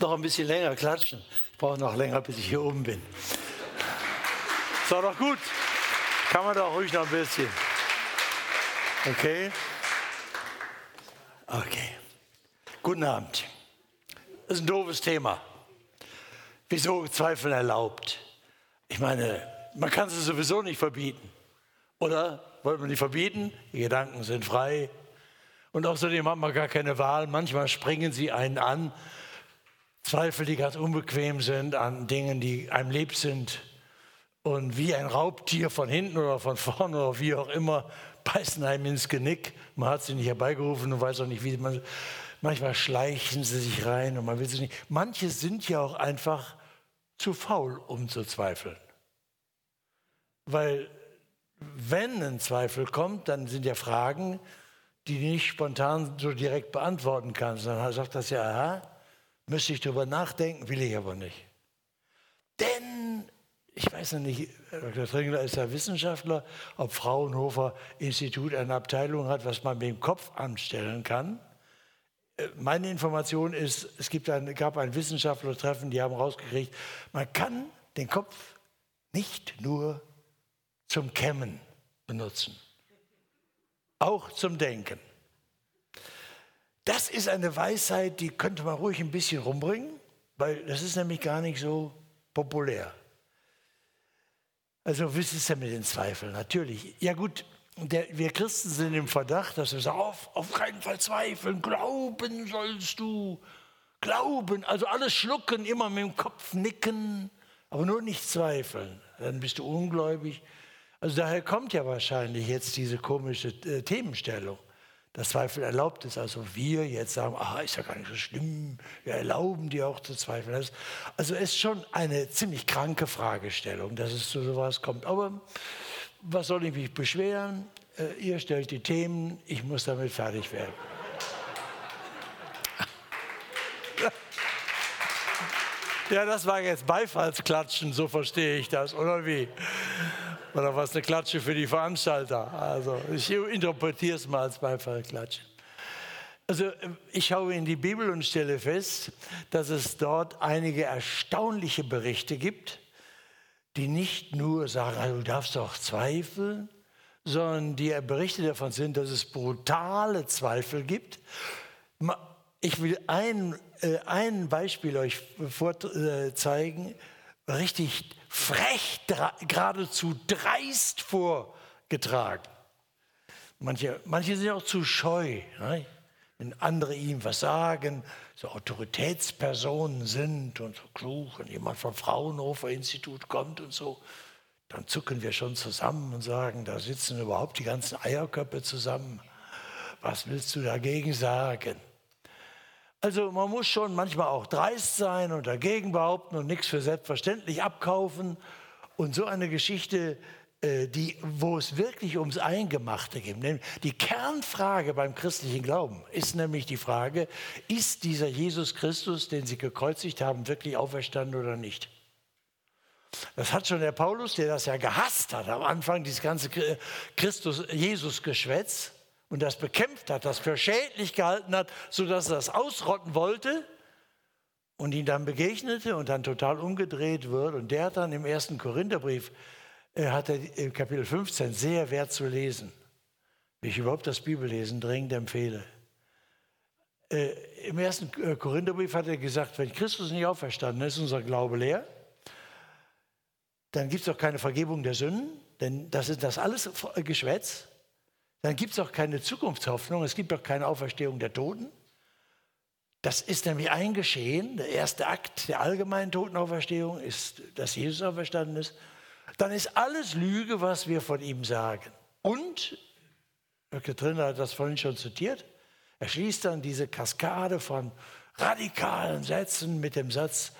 Noch ein bisschen länger klatschen. Ich brauche noch länger, bis ich hier oben bin. Ist doch gut. Kann man doch ruhig noch ein bisschen. Okay? Okay. Guten Abend. Das ist ein doofes Thema. Wieso Zweifel erlaubt? Ich meine, man kann es sowieso nicht verbieten. Oder wollen wir die verbieten? Die Gedanken sind frei. Und außerdem hat man gar keine Wahl. Manchmal springen sie einen an. Zweifel, die ganz unbequem sind an Dingen, die einem lieb sind. Und wie ein Raubtier von hinten oder von vorne oder wie auch immer, beißen einem ins Genick. Man hat sie nicht herbeigerufen und weiß auch nicht, wie man. Manchmal schleichen sie sich rein und man will sie nicht. Manche sind ja auch einfach zu faul, um zu zweifeln. Weil wenn ein Zweifel kommt, dann sind ja Fragen, die du nicht spontan so direkt beantworten kannst. Dann sagt das ja, aha, müsste ich darüber nachdenken, will ich aber nicht. Denn, ich weiß noch nicht, Dr. Tringler ist ja Wissenschaftler, ob Fraunhofer Institut eine Abteilung hat, was man mit dem Kopf anstellen kann. Äh, meine Information ist, es gibt ein, gab ein Wissenschaftlertreffen, die haben rausgekriegt, man kann den Kopf nicht nur zum Kämmen benutzen, auch zum Denken. Das ist eine Weisheit, die könnte man ruhig ein bisschen rumbringen, weil das ist nämlich gar nicht so populär. Also, wie ist es denn mit den Zweifeln? Natürlich. Ja, gut, der, wir Christen sind im Verdacht, dass wir sagen: auf, auf keinen Fall zweifeln, glauben sollst du. Glauben, also alles schlucken, immer mit dem Kopf nicken, aber nur nicht zweifeln. Dann bist du ungläubig. Also daher kommt ja wahrscheinlich jetzt diese komische äh, Themenstellung. Dass Zweifel erlaubt ist. Also wir jetzt sagen, ah, ist ja gar nicht so schlimm, wir erlauben dir auch zu zweifeln. Also es ist schon eine ziemlich kranke Fragestellung, dass es zu sowas kommt. Aber was soll ich mich beschweren? Äh, ihr stellt die Themen, ich muss damit fertig werden. Ja, das war jetzt Beifallsklatschen, so verstehe ich das, oder wie? Oder was eine Klatsche für die Veranstalter. Also ich interpretiere es mal als Beifallklatsche. Also ich schaue in die Bibel und stelle fest, dass es dort einige erstaunliche Berichte gibt, die nicht nur sagen, also, du darfst doch zweifeln, sondern die Berichte davon sind, dass es brutale Zweifel gibt. Ich will ein, äh, ein Beispiel euch vorzeigen, richtig frech, geradezu dreist vorgetragen. Manche, manche sind auch zu scheu, ne? wenn andere ihm was sagen, so Autoritätspersonen sind und so klug, wenn jemand vom Fraunhofer Institut kommt und so, dann zucken wir schon zusammen und sagen, da sitzen überhaupt die ganzen Eierköpfe zusammen. Was willst du dagegen sagen? Also man muss schon manchmal auch dreist sein und dagegen behaupten und nichts für selbstverständlich abkaufen. Und so eine Geschichte, äh, die, wo es wirklich ums Eingemachte geht. Die Kernfrage beim christlichen Glauben ist nämlich die Frage, ist dieser Jesus Christus, den sie gekreuzigt haben, wirklich auferstanden oder nicht? Das hat schon der Paulus, der das ja gehasst hat am Anfang, dieses ganze Christus-Jesus-Geschwätz, und das bekämpft hat, das für schädlich gehalten hat, sodass er das ausrotten wollte und ihn dann begegnete und dann total umgedreht wird. Und der hat dann im ersten Korintherbrief, äh, hat er im Kapitel 15 sehr wert zu lesen, wie ich überhaupt das Bibellesen dringend empfehle. Äh, Im ersten äh, Korintherbrief hat er gesagt, wenn Christus nicht auferstanden ist, ist unser Glaube leer. Dann gibt es auch keine Vergebung der Sünden, denn das ist das alles Geschwätz dann gibt es auch keine Zukunftshoffnung, es gibt auch keine Auferstehung der Toten. Das ist nämlich ein Geschehen. Der erste Akt der allgemeinen Totenauferstehung ist, dass Jesus auferstanden ist. Dann ist alles Lüge, was wir von ihm sagen. Und, Dr. Trinner hat das vorhin schon zitiert, er schließt dann diese Kaskade von radikalen Sätzen mit dem Satz,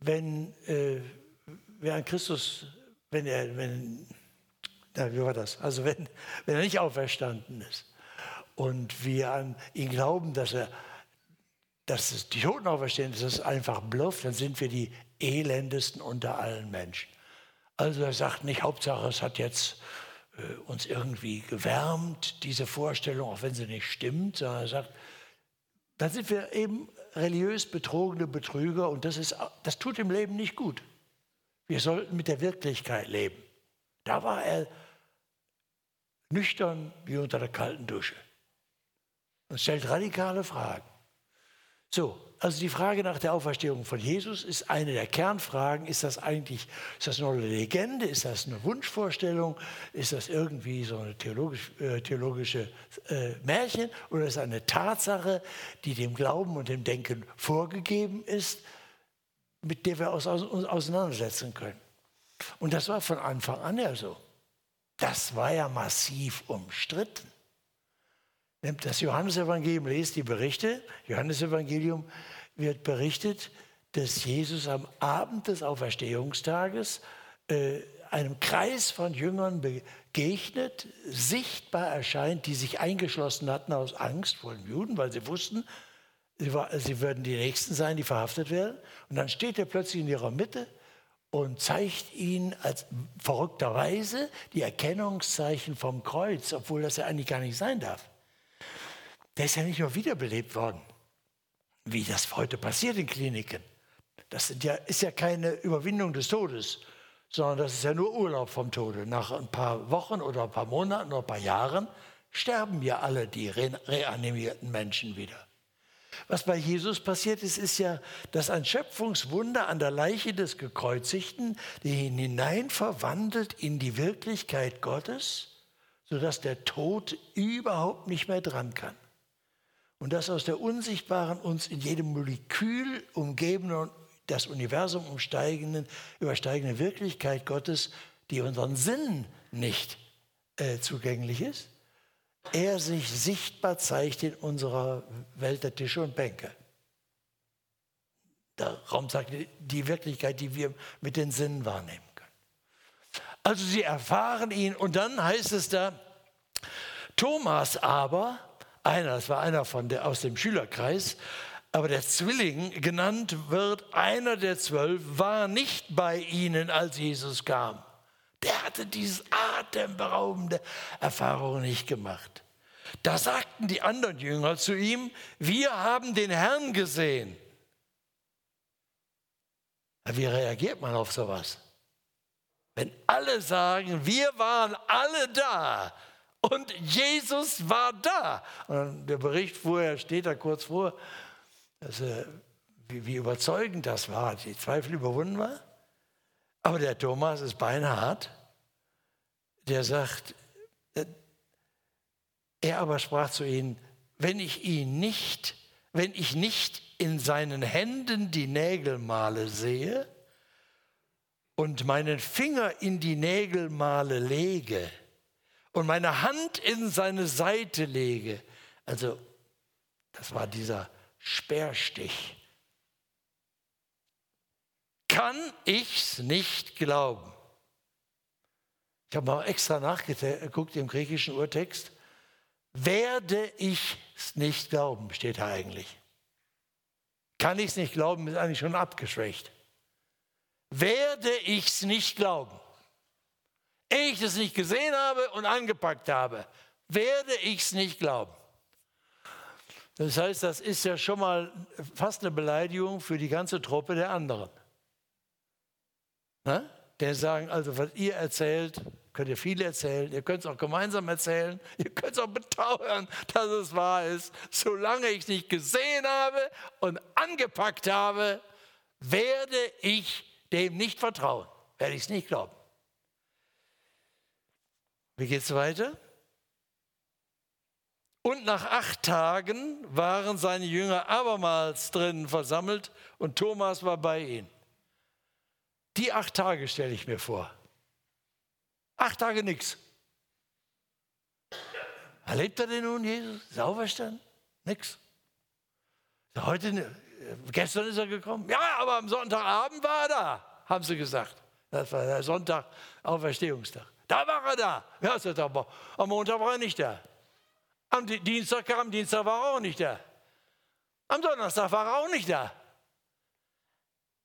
wenn äh, wer an Christus, wenn er, wenn ja, wie war das? Also wenn, wenn er nicht auferstanden ist und wir an ihn glauben, dass er dass die Toten auferstehen, dass es einfach Bluff, dann sind wir die elendesten unter allen Menschen. Also er sagt nicht, Hauptsache es hat jetzt äh, uns irgendwie gewärmt, diese Vorstellung, auch wenn sie nicht stimmt, sondern er sagt, dann sind wir eben religiös betrogene Betrüger und das, ist, das tut im Leben nicht gut. Wir sollten mit der Wirklichkeit leben. Da war er nüchtern wie unter der kalten Dusche und stellt radikale Fragen. So, also die Frage nach der Auferstehung von Jesus ist eine der Kernfragen. Ist das eigentlich, ist das nur eine Legende? Ist das eine Wunschvorstellung? Ist das irgendwie so eine theologisch, äh, theologische äh, Märchen? Oder ist es eine Tatsache, die dem Glauben und dem Denken vorgegeben ist, mit der wir uns auseinandersetzen können? Und das war von Anfang an ja so. Das war ja massiv umstritten. Nimmt das Johannesevangelium, lest die Berichte. Johannesevangelium wird berichtet, dass Jesus am Abend des Auferstehungstages äh, einem Kreis von Jüngern begegnet, sichtbar erscheint, die sich eingeschlossen hatten aus Angst vor den Juden, weil sie wussten, sie, war, sie würden die Nächsten sein, die verhaftet werden. Und dann steht er plötzlich in ihrer Mitte und zeigt ihnen als verrückterweise die Erkennungszeichen vom Kreuz, obwohl das ja eigentlich gar nicht sein darf. Der ist ja nicht nur wiederbelebt worden, wie das heute passiert in Kliniken. Das ja, ist ja keine Überwindung des Todes, sondern das ist ja nur Urlaub vom Tode. Nach ein paar Wochen oder ein paar Monaten oder ein paar Jahren sterben ja alle die reanimierten Menschen wieder. Was bei Jesus passiert ist, ist ja, dass ein Schöpfungswunder an der Leiche des Gekreuzigten ihn hinein verwandelt in die Wirklichkeit Gottes, sodass der Tod überhaupt nicht mehr dran kann. Und dass aus der unsichtbaren, uns in jedem Molekül umgebenden das Universum umsteigenden, übersteigenden Wirklichkeit Gottes, die unseren Sinn nicht äh, zugänglich ist, er sich sichtbar zeigt in unserer Welt der Tische und Bänke. Der Raum sagt die Wirklichkeit, die wir mit den Sinnen wahrnehmen können. Also sie erfahren ihn und dann heißt es da, Thomas aber, einer, das war einer von der, aus dem Schülerkreis, aber der Zwilling genannt wird, einer der zwölf, war nicht bei ihnen, als Jesus kam. Der hatte diese atemberaubende Erfahrung nicht gemacht. Da sagten die anderen Jünger zu ihm, wir haben den Herrn gesehen. Wie reagiert man auf sowas? Wenn alle sagen, wir waren alle da, und Jesus war da. Und der Bericht vorher steht da kurz vor, dass, wie, wie überzeugend das war, die Zweifel überwunden war. Aber der Thomas ist beinhart. Der sagt, äh, er aber sprach zu ihnen, wenn ich ihn nicht, wenn ich nicht in seinen Händen die Nägelmale sehe und meinen Finger in die Nägelmale lege, und meine Hand in seine Seite lege. Also, das war dieser Speerstich. Kann ich's nicht glauben? Ich habe mal extra nachgeguckt im griechischen Urtext. Werde ich es nicht glauben, steht da eigentlich. Kann ich es nicht glauben, ist eigentlich schon abgeschwächt. Werde ich es nicht glauben ehe ich es nicht gesehen habe und angepackt habe, werde ich es nicht glauben. Das heißt, das ist ja schon mal fast eine Beleidigung für die ganze Truppe der anderen. Ne? Der sagen, also was ihr erzählt, könnt ihr viel erzählen, ihr könnt es auch gemeinsam erzählen, ihr könnt es auch beteuern, dass es wahr ist. Solange ich nicht gesehen habe und angepackt habe, werde ich dem nicht vertrauen, werde ich es nicht glauben. Wie geht es weiter? Und nach acht Tagen waren seine Jünger abermals drinnen versammelt und Thomas war bei ihnen. Die acht Tage stelle ich mir vor. Acht Tage nichts. Erlebt er denn nun Jesus? Ist er auferstanden? Nix. Heute, gestern ist er gekommen. Ja, aber am Sonntagabend war er da, haben sie gesagt. Das war der Sonntag, Auferstehungstag. Da war er da. Ja, sagt aber, am Montag war er nicht da. Am Dienstag kam, Dienstag war er auch nicht da. Am Donnerstag war er auch nicht da.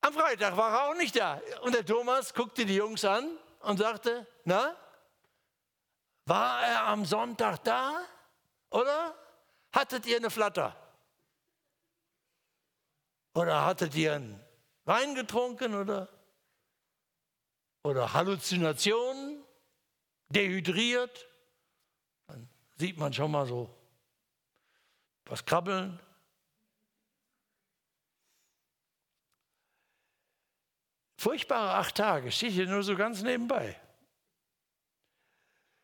Am Freitag war er auch nicht da. Und der Thomas guckte die Jungs an und sagte, na, war er am Sonntag da? Oder hattet ihr eine Flatter? Oder hattet ihr einen Wein getrunken oder, oder Halluzinationen, dehydriert? Dann sieht man schon mal so was krabbeln. Furchtbare acht Tage, steht hier nur so ganz nebenbei.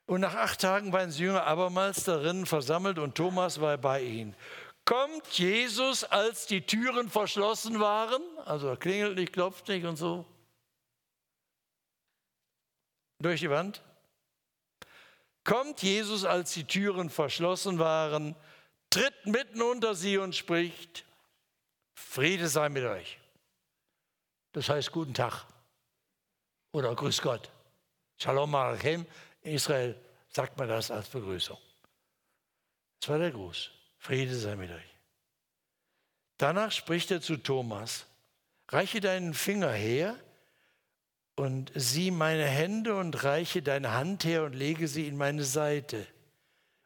Und nach acht Tagen waren die Jünger abermals darin versammelt und Thomas war bei ihnen. Kommt Jesus, als die Türen verschlossen waren, also klingelt nicht, klopft nicht und so, durch die Wand. Kommt Jesus, als die Türen verschlossen waren, tritt mitten unter sie und spricht, Friede sei mit euch. Das heißt guten Tag oder Grüß Gott. Shalom Aleichem in Israel sagt man das als Begrüßung. Das war der Gruß. Friede sei mit euch. Danach spricht er zu Thomas, reiche deinen Finger her und sieh meine Hände und reiche deine Hand her und lege sie in meine Seite.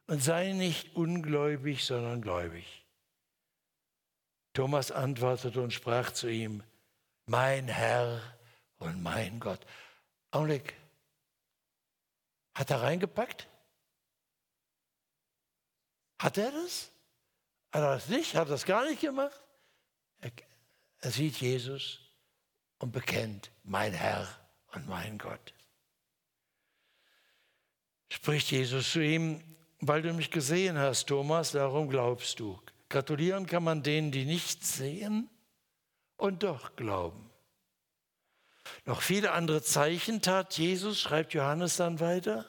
Und sei nicht ungläubig, sondern gläubig. Thomas antwortete und sprach zu ihm, mein Herr und mein Gott. Augenblick, hat er reingepackt? Hat er das? Hat er das nicht? Hat er das gar nicht gemacht? Er, er sieht Jesus und bekennt, mein Herr und mein Gott. Spricht Jesus zu ihm, weil du mich gesehen hast, Thomas, darum glaubst du. Gratulieren kann man denen, die nichts sehen und doch glauben. Noch viele andere Zeichen tat Jesus, schreibt Johannes dann weiter.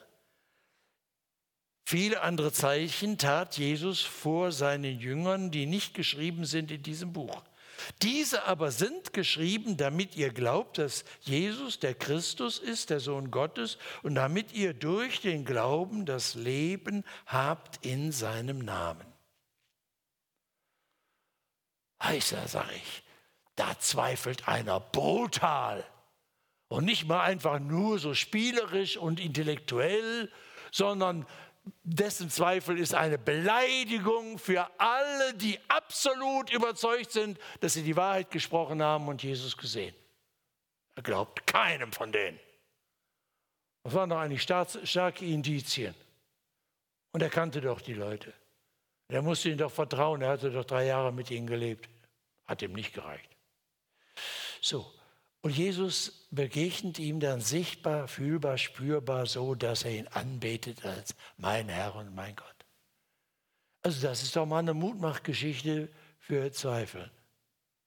Viele andere Zeichen tat Jesus vor seinen Jüngern, die nicht geschrieben sind in diesem Buch. Diese aber sind geschrieben, damit ihr glaubt, dass Jesus der Christus ist, der Sohn Gottes, und damit ihr durch den Glauben das Leben habt in seinem Namen. Heißer, sag ich, da zweifelt einer brutal. Und nicht mal einfach nur so spielerisch und intellektuell, sondern dessen Zweifel ist eine Beleidigung für alle, die absolut überzeugt sind, dass sie die Wahrheit gesprochen haben und Jesus gesehen. Er glaubt keinem von denen. Das waren doch eigentlich starke Indizien. Und er kannte doch die Leute. Er musste ihnen doch vertrauen. Er hatte doch drei Jahre mit ihnen gelebt. Hat ihm nicht gereicht. So, und Jesus begegnet ihm dann sichtbar, fühlbar, spürbar so, dass er ihn anbetet als mein Herr und mein Gott. Also das ist doch mal eine Mutmachgeschichte für Zweifel.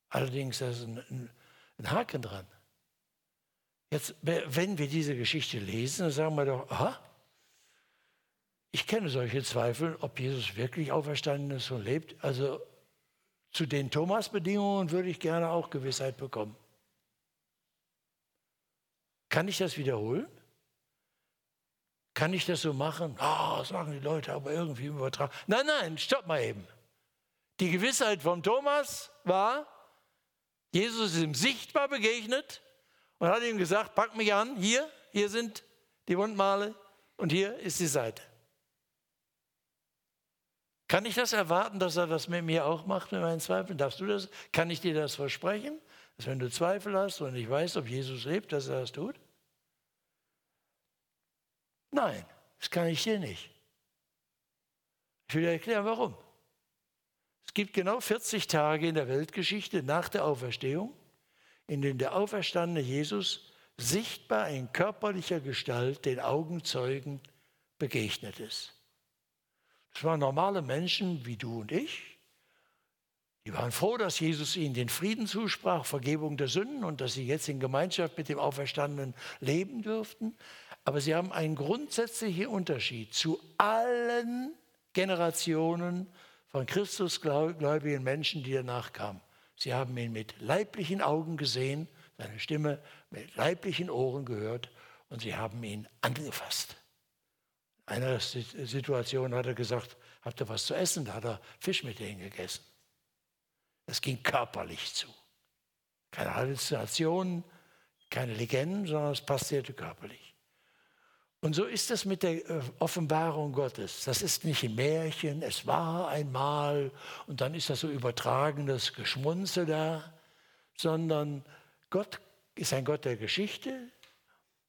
Allerdings da ist ein, ein Haken dran. Jetzt, wenn wir diese Geschichte lesen, dann sagen wir doch, aha, ich kenne solche Zweifel, ob Jesus wirklich auferstanden ist und lebt. Also zu den Thomas-Bedingungen würde ich gerne auch Gewissheit bekommen. Kann ich das wiederholen? Kann ich das so machen? Ah, oh, sagen die Leute, aber irgendwie im Übertrag. Nein, nein, stopp mal eben. Die Gewissheit von Thomas war, Jesus ist ihm sichtbar begegnet und hat ihm gesagt, pack mich an, hier, hier sind die Wundmale und hier ist die Seite. Kann ich das erwarten, dass er das mit mir auch macht, mit meinen Zweifeln? Darfst du das? Kann ich dir das versprechen? Dass wenn du Zweifel hast und nicht weißt, ob Jesus lebt, dass er das tut? Nein, das kann ich dir nicht. Ich will dir erklären, warum. Es gibt genau 40 Tage in der Weltgeschichte nach der Auferstehung, in denen der auferstandene Jesus sichtbar in körperlicher Gestalt den Augenzeugen begegnet ist. Das waren normale Menschen wie du und ich, die waren froh, dass Jesus ihnen den Frieden zusprach, Vergebung der Sünden und dass sie jetzt in Gemeinschaft mit dem Auferstandenen leben dürften. Aber sie haben einen grundsätzlichen Unterschied zu allen Generationen von Christusgläubigen Menschen, die danach kamen. Sie haben ihn mit leiblichen Augen gesehen, seine Stimme mit leiblichen Ohren gehört und sie haben ihn angefasst. In einer Situation hat er gesagt, habt ihr was zu essen? Da hat er Fisch mit denen gegessen. Das ging körperlich zu. Keine Halluzinationen, keine Legenden, sondern es passierte körperlich. Und so ist es mit der äh, Offenbarung Gottes. Das ist nicht ein Märchen, es war einmal und dann ist das so übertragenes Geschmunzel da. sondern Gott ist ein Gott der Geschichte,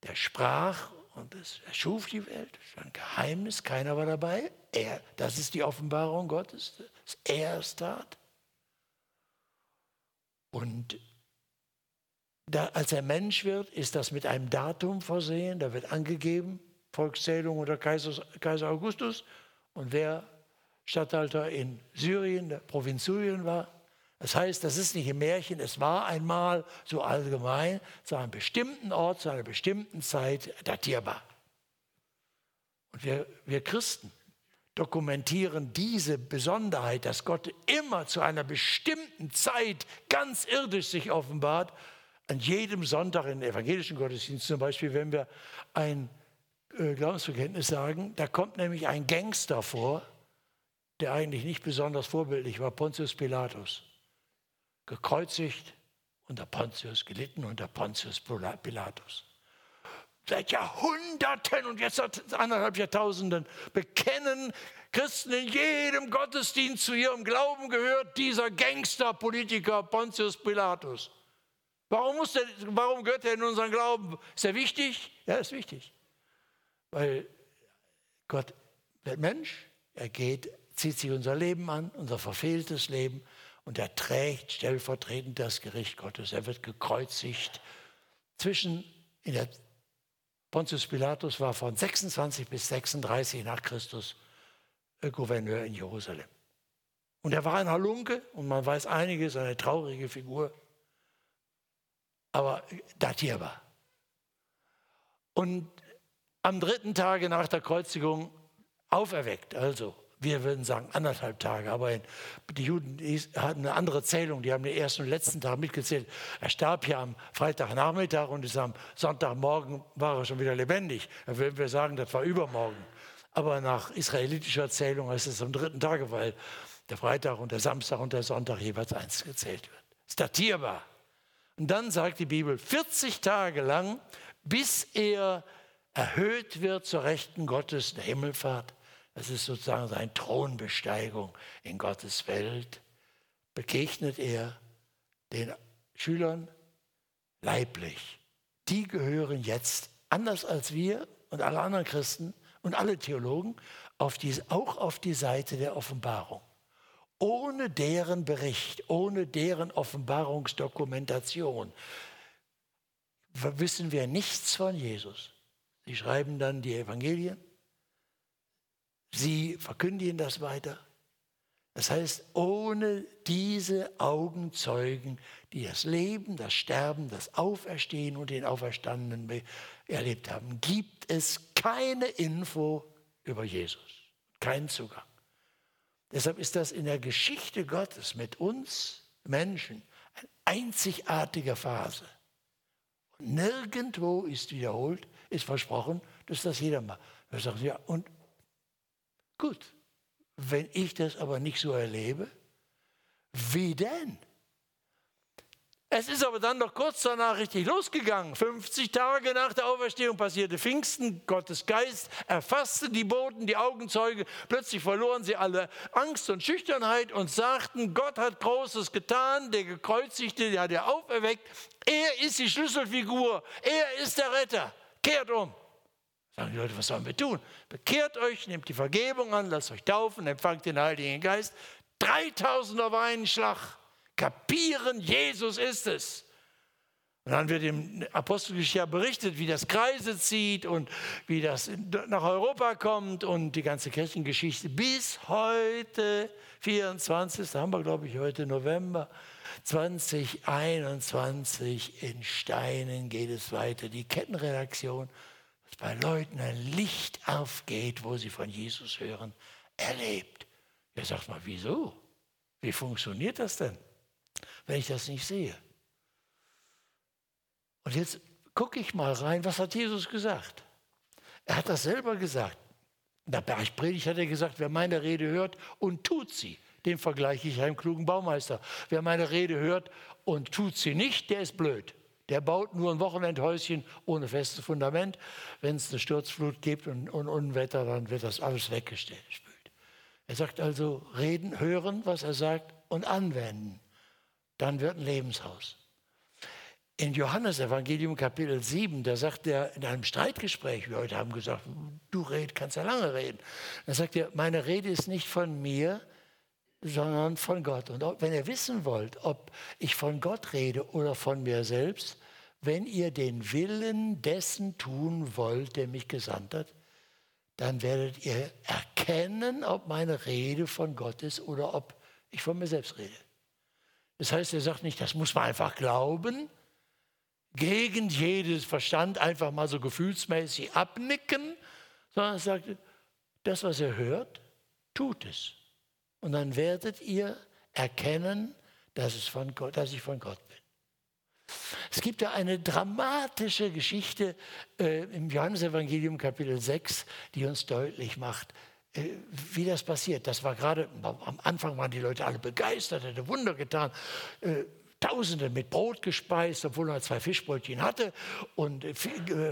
der sprach und es erschuf die Welt. Ein Geheimnis, keiner war dabei. Er, das ist die Offenbarung Gottes, dass er es tat. Und da, als er Mensch wird, ist das mit einem Datum versehen, da wird angegeben, Volkszählung unter Kaiser, Kaiser Augustus und wer Statthalter in Syrien, der Provinz Syrien war. Das heißt, das ist nicht ein Märchen, es war einmal so allgemein zu einem bestimmten Ort, zu einer bestimmten Zeit datierbar. Und wir, wir Christen dokumentieren diese Besonderheit, dass Gott immer zu einer bestimmten Zeit ganz irdisch sich offenbart, an jedem Sonntag in evangelischen Gottesdienst zum Beispiel, wenn wir ein äh, Glaubensbekenntnis sagen, da kommt nämlich ein Gangster vor, der eigentlich nicht besonders vorbildlich war, Pontius Pilatus. Gekreuzigt unter Pontius, gelitten unter Pontius Pilatus. Seit Jahrhunderten und jetzt seit anderthalb Jahrtausenden bekennen Christen in jedem Gottesdienst zu ihrem Glauben gehört dieser Gangster-Politiker Pontius Pilatus. Warum, muss der, warum gehört er in unseren Glauben? Ist er wichtig? Ja, ist wichtig. Weil Gott wird Mensch, er geht zieht sich unser Leben an, unser verfehltes Leben, und er trägt stellvertretend das Gericht Gottes. Er wird gekreuzigt. Zwischen, in der Pontius Pilatus war von 26 bis 36 nach Christus Gouverneur in Jerusalem. Und er war ein Halunke und man weiß einiges, eine traurige Figur, aber datierbar. Und am dritten Tage nach der Kreuzigung auferweckt, also wir würden sagen anderthalb Tage, aber die Juden hatten eine andere Zählung, die haben den ersten und letzten Tag mitgezählt. Er starb ja am Freitagnachmittag und ist am Sonntagmorgen war er schon wieder lebendig. Dann würden wir sagen, das war übermorgen. Aber nach israelitischer Zählung ist es am dritten Tage, weil der Freitag und der Samstag und der Sonntag jeweils eins gezählt wird. Ist datierbar. Und dann sagt die Bibel 40 Tage lang, bis er erhöht wird zur Rechten Gottes der Himmelfahrt das ist sozusagen seine Thronbesteigung in Gottes Welt. Begegnet er den Schülern leiblich. Die gehören jetzt, anders als wir und alle anderen Christen und alle Theologen, auf die, auch auf die Seite der Offenbarung. Ohne deren Bericht, ohne deren Offenbarungsdokumentation wissen wir nichts von Jesus. Sie schreiben dann die Evangelien Sie verkündigen das weiter. Das heißt, ohne diese Augenzeugen, die das Leben, das Sterben, das Auferstehen und den Auferstandenen erlebt haben, gibt es keine Info über Jesus, keinen Zugang. Deshalb ist das in der Geschichte Gottes mit uns Menschen eine einzigartige Phase. Und nirgendwo ist wiederholt, ist versprochen, dass das jeder macht. Wir sagen, ja, und Gut, wenn ich das aber nicht so erlebe, wie denn? Es ist aber dann noch kurz danach richtig losgegangen. 50 Tage nach der Auferstehung passierte Pfingsten. Gottes Geist erfasste die Boten, die Augenzeuge. Plötzlich verloren sie alle Angst und Schüchternheit und sagten, Gott hat Großes getan, der Gekreuzigte, der hat er auferweckt. Er ist die Schlüsselfigur, er ist der Retter. Kehrt um. Sagen die Leute, was sollen wir tun? Bekehrt euch, nehmt die Vergebung an, lasst euch taufen, empfangt den Heiligen Geist. 3000 auf einen Schlag. Kapieren, Jesus ist es. Und dann wird im Apostelgeschichte berichtet, wie das Kreise zieht und wie das nach Europa kommt und die ganze Kirchengeschichte bis heute, 24. haben wir, glaube ich, heute November 2021 in Steinen geht es weiter. Die Kettenredaktion bei Leuten ein Licht aufgeht, wo sie von Jesus hören, erlebt. Er sagt mal, wieso? Wie funktioniert das denn, wenn ich das nicht sehe? Und jetzt gucke ich mal rein, was hat Jesus gesagt? Er hat das selber gesagt. In der Bergpredigt hat er gesagt, wer meine Rede hört und tut sie, den vergleiche ich einem klugen Baumeister. Wer meine Rede hört und tut sie nicht, der ist blöd. Der baut nur ein Wochenendhäuschen ohne festes Fundament. Wenn es eine Sturzflut gibt und, und Unwetter, dann wird das alles weggestellt. Er sagt also, reden, hören, was er sagt und anwenden. Dann wird ein Lebenshaus. in Johannes Evangelium Kapitel 7, da sagt er in einem Streitgespräch, wir heute haben gesagt, du red, kannst ja lange reden. Da sagt er, meine Rede ist nicht von mir, sondern von Gott. Und wenn ihr wissen wollt, ob ich von Gott rede oder von mir selbst, wenn ihr den Willen dessen tun wollt, der mich gesandt hat, dann werdet ihr erkennen, ob meine Rede von Gott ist oder ob ich von mir selbst rede. Das heißt, er sagt nicht, das muss man einfach glauben, gegen jedes Verstand einfach mal so gefühlsmäßig abnicken, sondern er sagt, das, was er hört, tut es. Und dann werdet ihr erkennen, dass, es von Gott, dass ich von Gott bin. Es gibt ja eine dramatische Geschichte äh, im Johannesevangelium Kapitel 6, die uns deutlich macht, äh, wie das passiert. Das war gerade, am Anfang waren die Leute alle begeistert, hätte Wunder getan. Äh, Tausende mit Brot gespeist, obwohl er zwei Fischbrötchen hatte und äh,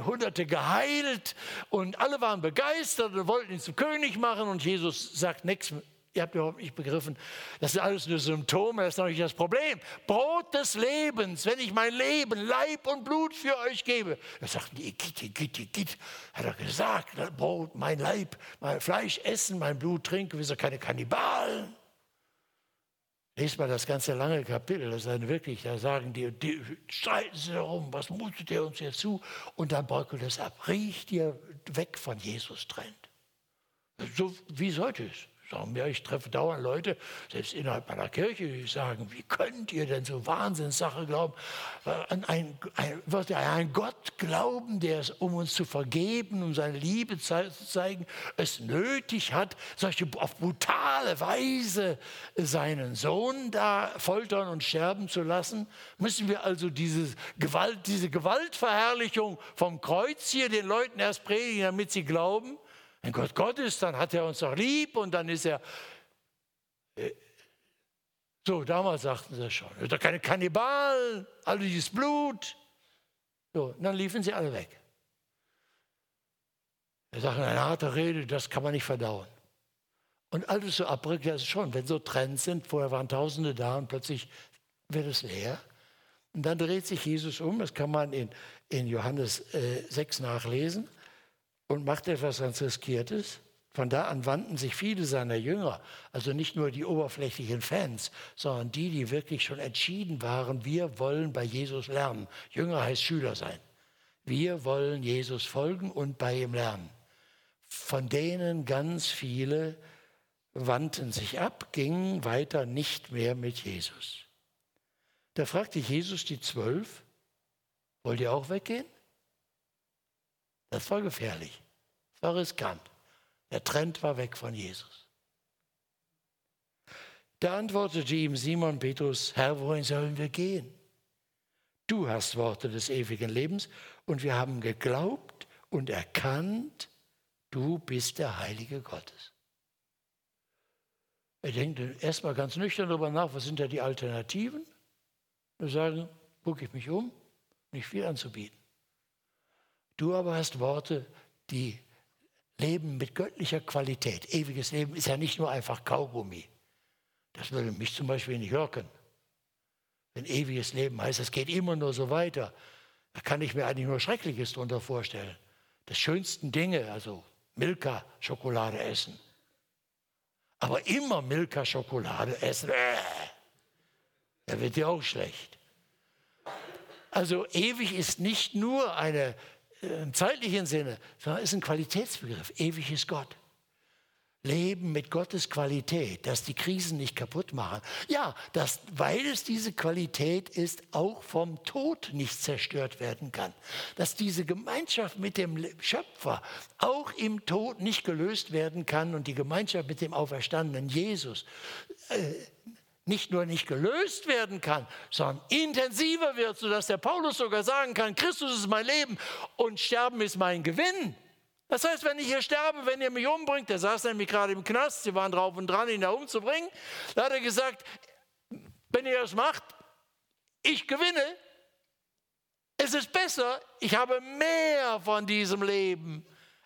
Hunderte geheilt und alle waren begeistert und wollten ihn zum König machen und Jesus sagt nichts Ihr habt überhaupt nicht begriffen, das sind alles nur Symptome, das ist noch nicht das Problem. Brot des Lebens, wenn ich mein Leben, Leib und Blut für euch gebe. Da sagten die, Igitt, Igitt, Igitt, hat er gesagt, Brot, mein Leib, mein Fleisch essen, mein Blut trinken, wir sind keine Kannibalen. Lest mal das ganze lange Kapitel, das ist dann wirklich, da sagen die, die streiten sie darum, was mutet ihr uns jetzt zu? Und dann bröckelt es ab. Riecht ihr weg von Jesus trennt. So wie es heute ist sagen mir, ich treffe dauernd Leute, selbst innerhalb meiner Kirche, die sagen, wie könnt ihr denn so Wahnsinnssache glauben, äh, an einen, ein, einen Gott glauben, der es, um uns zu vergeben, um seine Liebe zu zeigen, es nötig hat, solche auf brutale Weise seinen Sohn da foltern und sterben zu lassen? Müssen wir also diese, Gewalt, diese Gewaltverherrlichung vom Kreuz hier den Leuten erst predigen, damit sie glauben? Wenn Gott Gott ist, dann hat er uns doch lieb und dann ist er. Äh, so, damals sagten sie schon, da keine Kannibalen, all dieses Blut. So, und dann liefen sie alle weg. Wir sagen, eine harte Rede, das kann man nicht verdauen. Und alles so abrückt, das ist schon, wenn so Trends sind, vorher waren Tausende da und plötzlich wird es leer. Und dann dreht sich Jesus um, das kann man in, in Johannes äh, 6 nachlesen und macht etwas ganz Riskiertes. Von da an wandten sich viele seiner Jünger, also nicht nur die oberflächlichen Fans, sondern die, die wirklich schon entschieden waren, wir wollen bei Jesus lernen. Jünger heißt Schüler sein. Wir wollen Jesus folgen und bei ihm lernen. Von denen ganz viele wandten sich ab, gingen weiter nicht mehr mit Jesus. Da fragte Jesus die Zwölf, wollt ihr auch weggehen? Das war gefährlich. Das war riskant. Der Trend war weg von Jesus. Da antwortete ihm Simon Petrus, Herr, wohin sollen wir gehen? Du hast Worte des ewigen Lebens und wir haben geglaubt und erkannt, du bist der Heilige Gottes. Er denkt erstmal ganz nüchtern darüber nach, was sind da die Alternativen? Wir sagen, gucke ich mich um, nicht viel anzubieten. Du aber hast Worte, die leben mit göttlicher Qualität. Ewiges Leben ist ja nicht nur einfach Kaugummi. Das würde mich zum Beispiel nicht hören. Wenn ewiges Leben heißt, es geht immer nur so weiter, da kann ich mir eigentlich nur Schreckliches darunter vorstellen. Das schönsten Dinge, also Milka-Schokolade essen. Aber immer Milka-Schokolade essen, äh, da wird dir auch schlecht. Also ewig ist nicht nur eine im zeitlichen Sinne, sondern ist ein Qualitätsbegriff. Ewig ist Gott. Leben mit Gottes Qualität, dass die Krisen nicht kaputt machen. Ja, dass, weil es diese Qualität ist, auch vom Tod nicht zerstört werden kann. Dass diese Gemeinschaft mit dem Schöpfer auch im Tod nicht gelöst werden kann und die Gemeinschaft mit dem auferstandenen Jesus äh, nicht nur nicht gelöst werden kann, sondern intensiver wird, sodass der Paulus sogar sagen kann, Christus ist mein Leben und Sterben ist mein Gewinn. Das heißt, wenn ich hier sterbe, wenn ihr mich umbringt, der saß nämlich gerade im Knast, sie waren drauf und dran, ihn da umzubringen, da hat er gesagt, wenn ihr das macht, ich gewinne, es ist besser, ich habe mehr von diesem Leben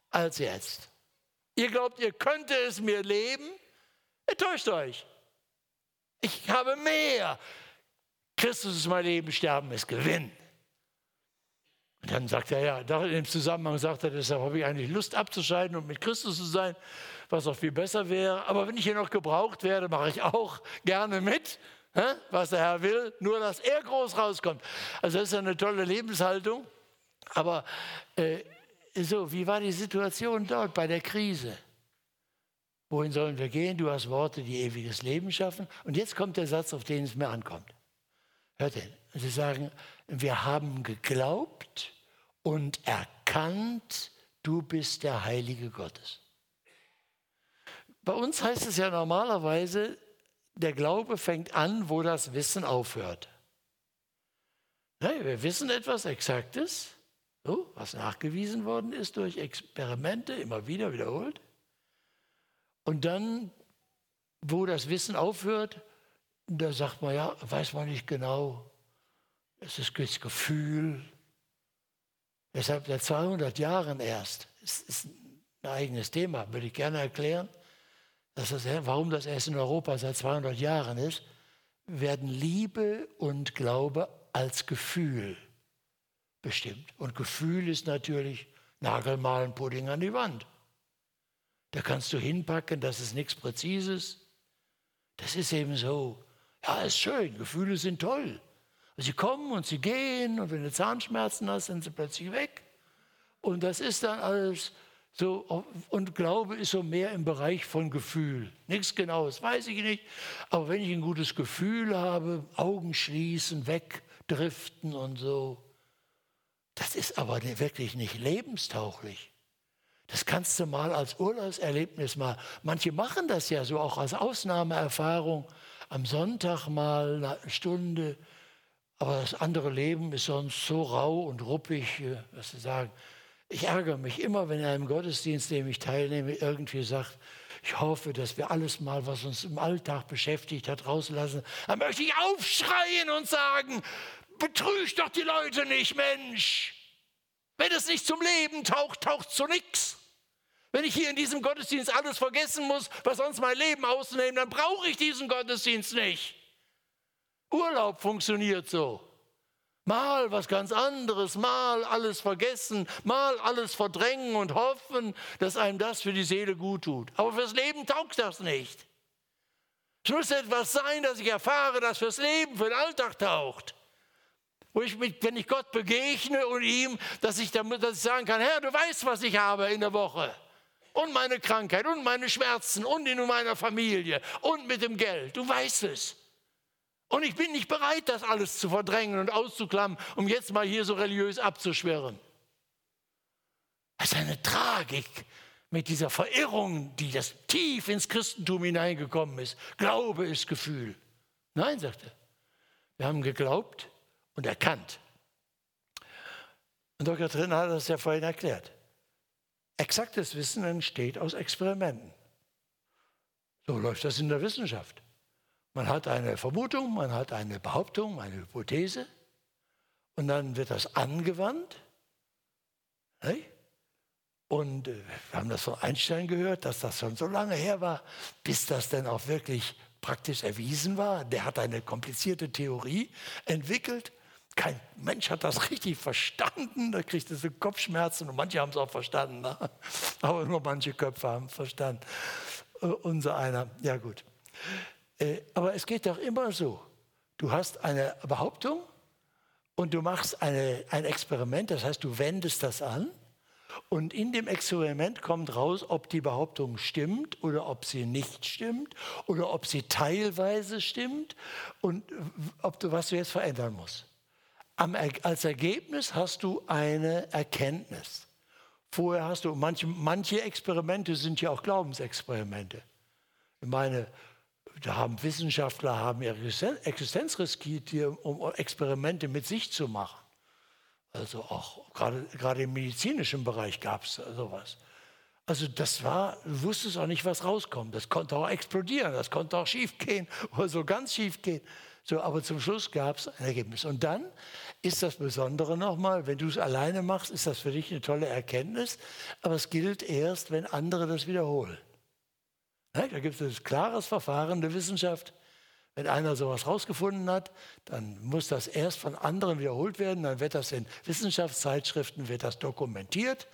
als jetzt. Ihr glaubt, ihr könntet es mir leben? Enttäuscht euch. Ich habe mehr. Christus ist mein Leben, Sterben ist Gewinn. Und dann sagt er, ja, in dem Zusammenhang sagt er, deshalb habe ich eigentlich Lust abzuscheiden und mit Christus zu sein, was auch viel besser wäre. Aber wenn ich hier noch gebraucht werde, mache ich auch gerne mit, was der Herr will, nur dass er groß rauskommt. Also das ist eine tolle Lebenshaltung. Aber äh, so, wie war die Situation dort bei der Krise? Wohin sollen wir gehen? Du hast Worte, die ewiges Leben schaffen. Und jetzt kommt der Satz, auf den es mir ankommt. Hört den. Sie sagen, wir haben geglaubt und erkannt, du bist der Heilige Gottes. Bei uns heißt es ja normalerweise, der Glaube fängt an, wo das Wissen aufhört. wir wissen etwas Exaktes, so, was nachgewiesen worden ist durch Experimente, immer wieder wiederholt. Und dann, wo das Wissen aufhört, da sagt man, ja, weiß man nicht genau. Es ist das Gefühl. Deshalb seit 200 Jahren erst, das ist ein eigenes Thema, würde ich gerne erklären, dass das, warum das erst in Europa seit 200 Jahren ist, werden Liebe und Glaube als Gefühl bestimmt. Und Gefühl ist natürlich Nagelmalen, Pudding an die Wand. Da kannst du hinpacken, das ist nichts Präzises. Das ist eben so. Ja, ist schön, Gefühle sind toll. Sie kommen und sie gehen und wenn du Zahnschmerzen hast, sind sie plötzlich weg. Und das ist dann alles so, und Glaube ist so mehr im Bereich von Gefühl. Nichts Genaues weiß ich nicht, aber wenn ich ein gutes Gefühl habe, Augen schließen, wegdriften und so, das ist aber wirklich nicht lebenstauchlich. Das kannst du mal als Urlaubserlebnis mal. Manche machen das ja so auch als Ausnahmeerfahrung. Am Sonntag mal eine Stunde. Aber das andere Leben ist sonst so rau und ruppig, äh, was sie sagen. Ich ärgere mich immer, wenn er im Gottesdienst, dem ich teilnehme, irgendwie sagt, ich hoffe, dass wir alles mal, was uns im Alltag beschäftigt hat, rauslassen. Dann möchte ich aufschreien und sagen, betrügt doch die Leute nicht, Mensch. Wenn es nicht zum Leben taucht, taucht zu nichts. Wenn ich hier in diesem Gottesdienst alles vergessen muss, was sonst mein Leben ausnehmen, dann brauche ich diesen Gottesdienst nicht. Urlaub funktioniert so. Mal was ganz anderes, mal alles vergessen, mal alles verdrängen und hoffen, dass einem das für die Seele gut tut. Aber fürs Leben taugt das nicht. Es muss etwas sein, dass ich erfahre, dass fürs Leben, für den Alltag taucht. Wo ich mich, wenn ich Gott begegne und ihm, dass ich, damit, dass ich sagen kann, Herr, du weißt, was ich habe in der Woche. Und meine Krankheit und meine Schmerzen und in meiner Familie und mit dem Geld. Du weißt es. Und ich bin nicht bereit, das alles zu verdrängen und auszuklammern, um jetzt mal hier so religiös abzuschwirren. Das ist eine Tragik mit dieser Verirrung, die das tief ins Christentum hineingekommen ist. Glaube ist Gefühl. Nein, sagte er. Wir haben geglaubt, und erkannt. Und Dr. Trin hat das ja vorhin erklärt. Exaktes Wissen entsteht aus Experimenten. So läuft das in der Wissenschaft. Man hat eine Vermutung, man hat eine Behauptung, eine Hypothese und dann wird das angewandt. Und äh, wir haben das von Einstein gehört, dass das schon so lange her war, bis das dann auch wirklich praktisch erwiesen war. Der hat eine komplizierte Theorie entwickelt kein Mensch hat das richtig verstanden. Da kriegt es Kopfschmerzen und manche haben es auch verstanden. Ne? Aber nur manche Köpfe haben verstanden. Uh, unser einer, ja gut. Äh, aber es geht doch immer so. Du hast eine Behauptung und du machst eine, ein Experiment, das heißt, du wendest das an und in dem Experiment kommt raus, ob die Behauptung stimmt oder ob sie nicht stimmt oder ob sie teilweise stimmt und ob du was du jetzt verändern musst. Als Ergebnis hast du eine Erkenntnis. Vorher hast du, manche, manche Experimente sind ja auch Glaubensexperimente. Ich meine, da haben Wissenschaftler haben ihre Existenz riskiert, hier, um Experimente mit sich zu machen. Also auch gerade, im medizinischen Bereich gab es sowas. Also das war, du wusstest auch nicht, was rauskommt. Das konnte auch explodieren, das konnte auch schief gehen oder so ganz schief gehen. So, aber zum Schluss gab es ein Ergebnis. Und dann ist das Besondere nochmal, wenn du es alleine machst, ist das für dich eine tolle Erkenntnis, aber es gilt erst, wenn andere das wiederholen. Da gibt es ein klares Verfahren der Wissenschaft. Wenn einer sowas rausgefunden hat, dann muss das erst von anderen wiederholt werden, dann wird das in Wissenschaftszeitschriften wird das dokumentiert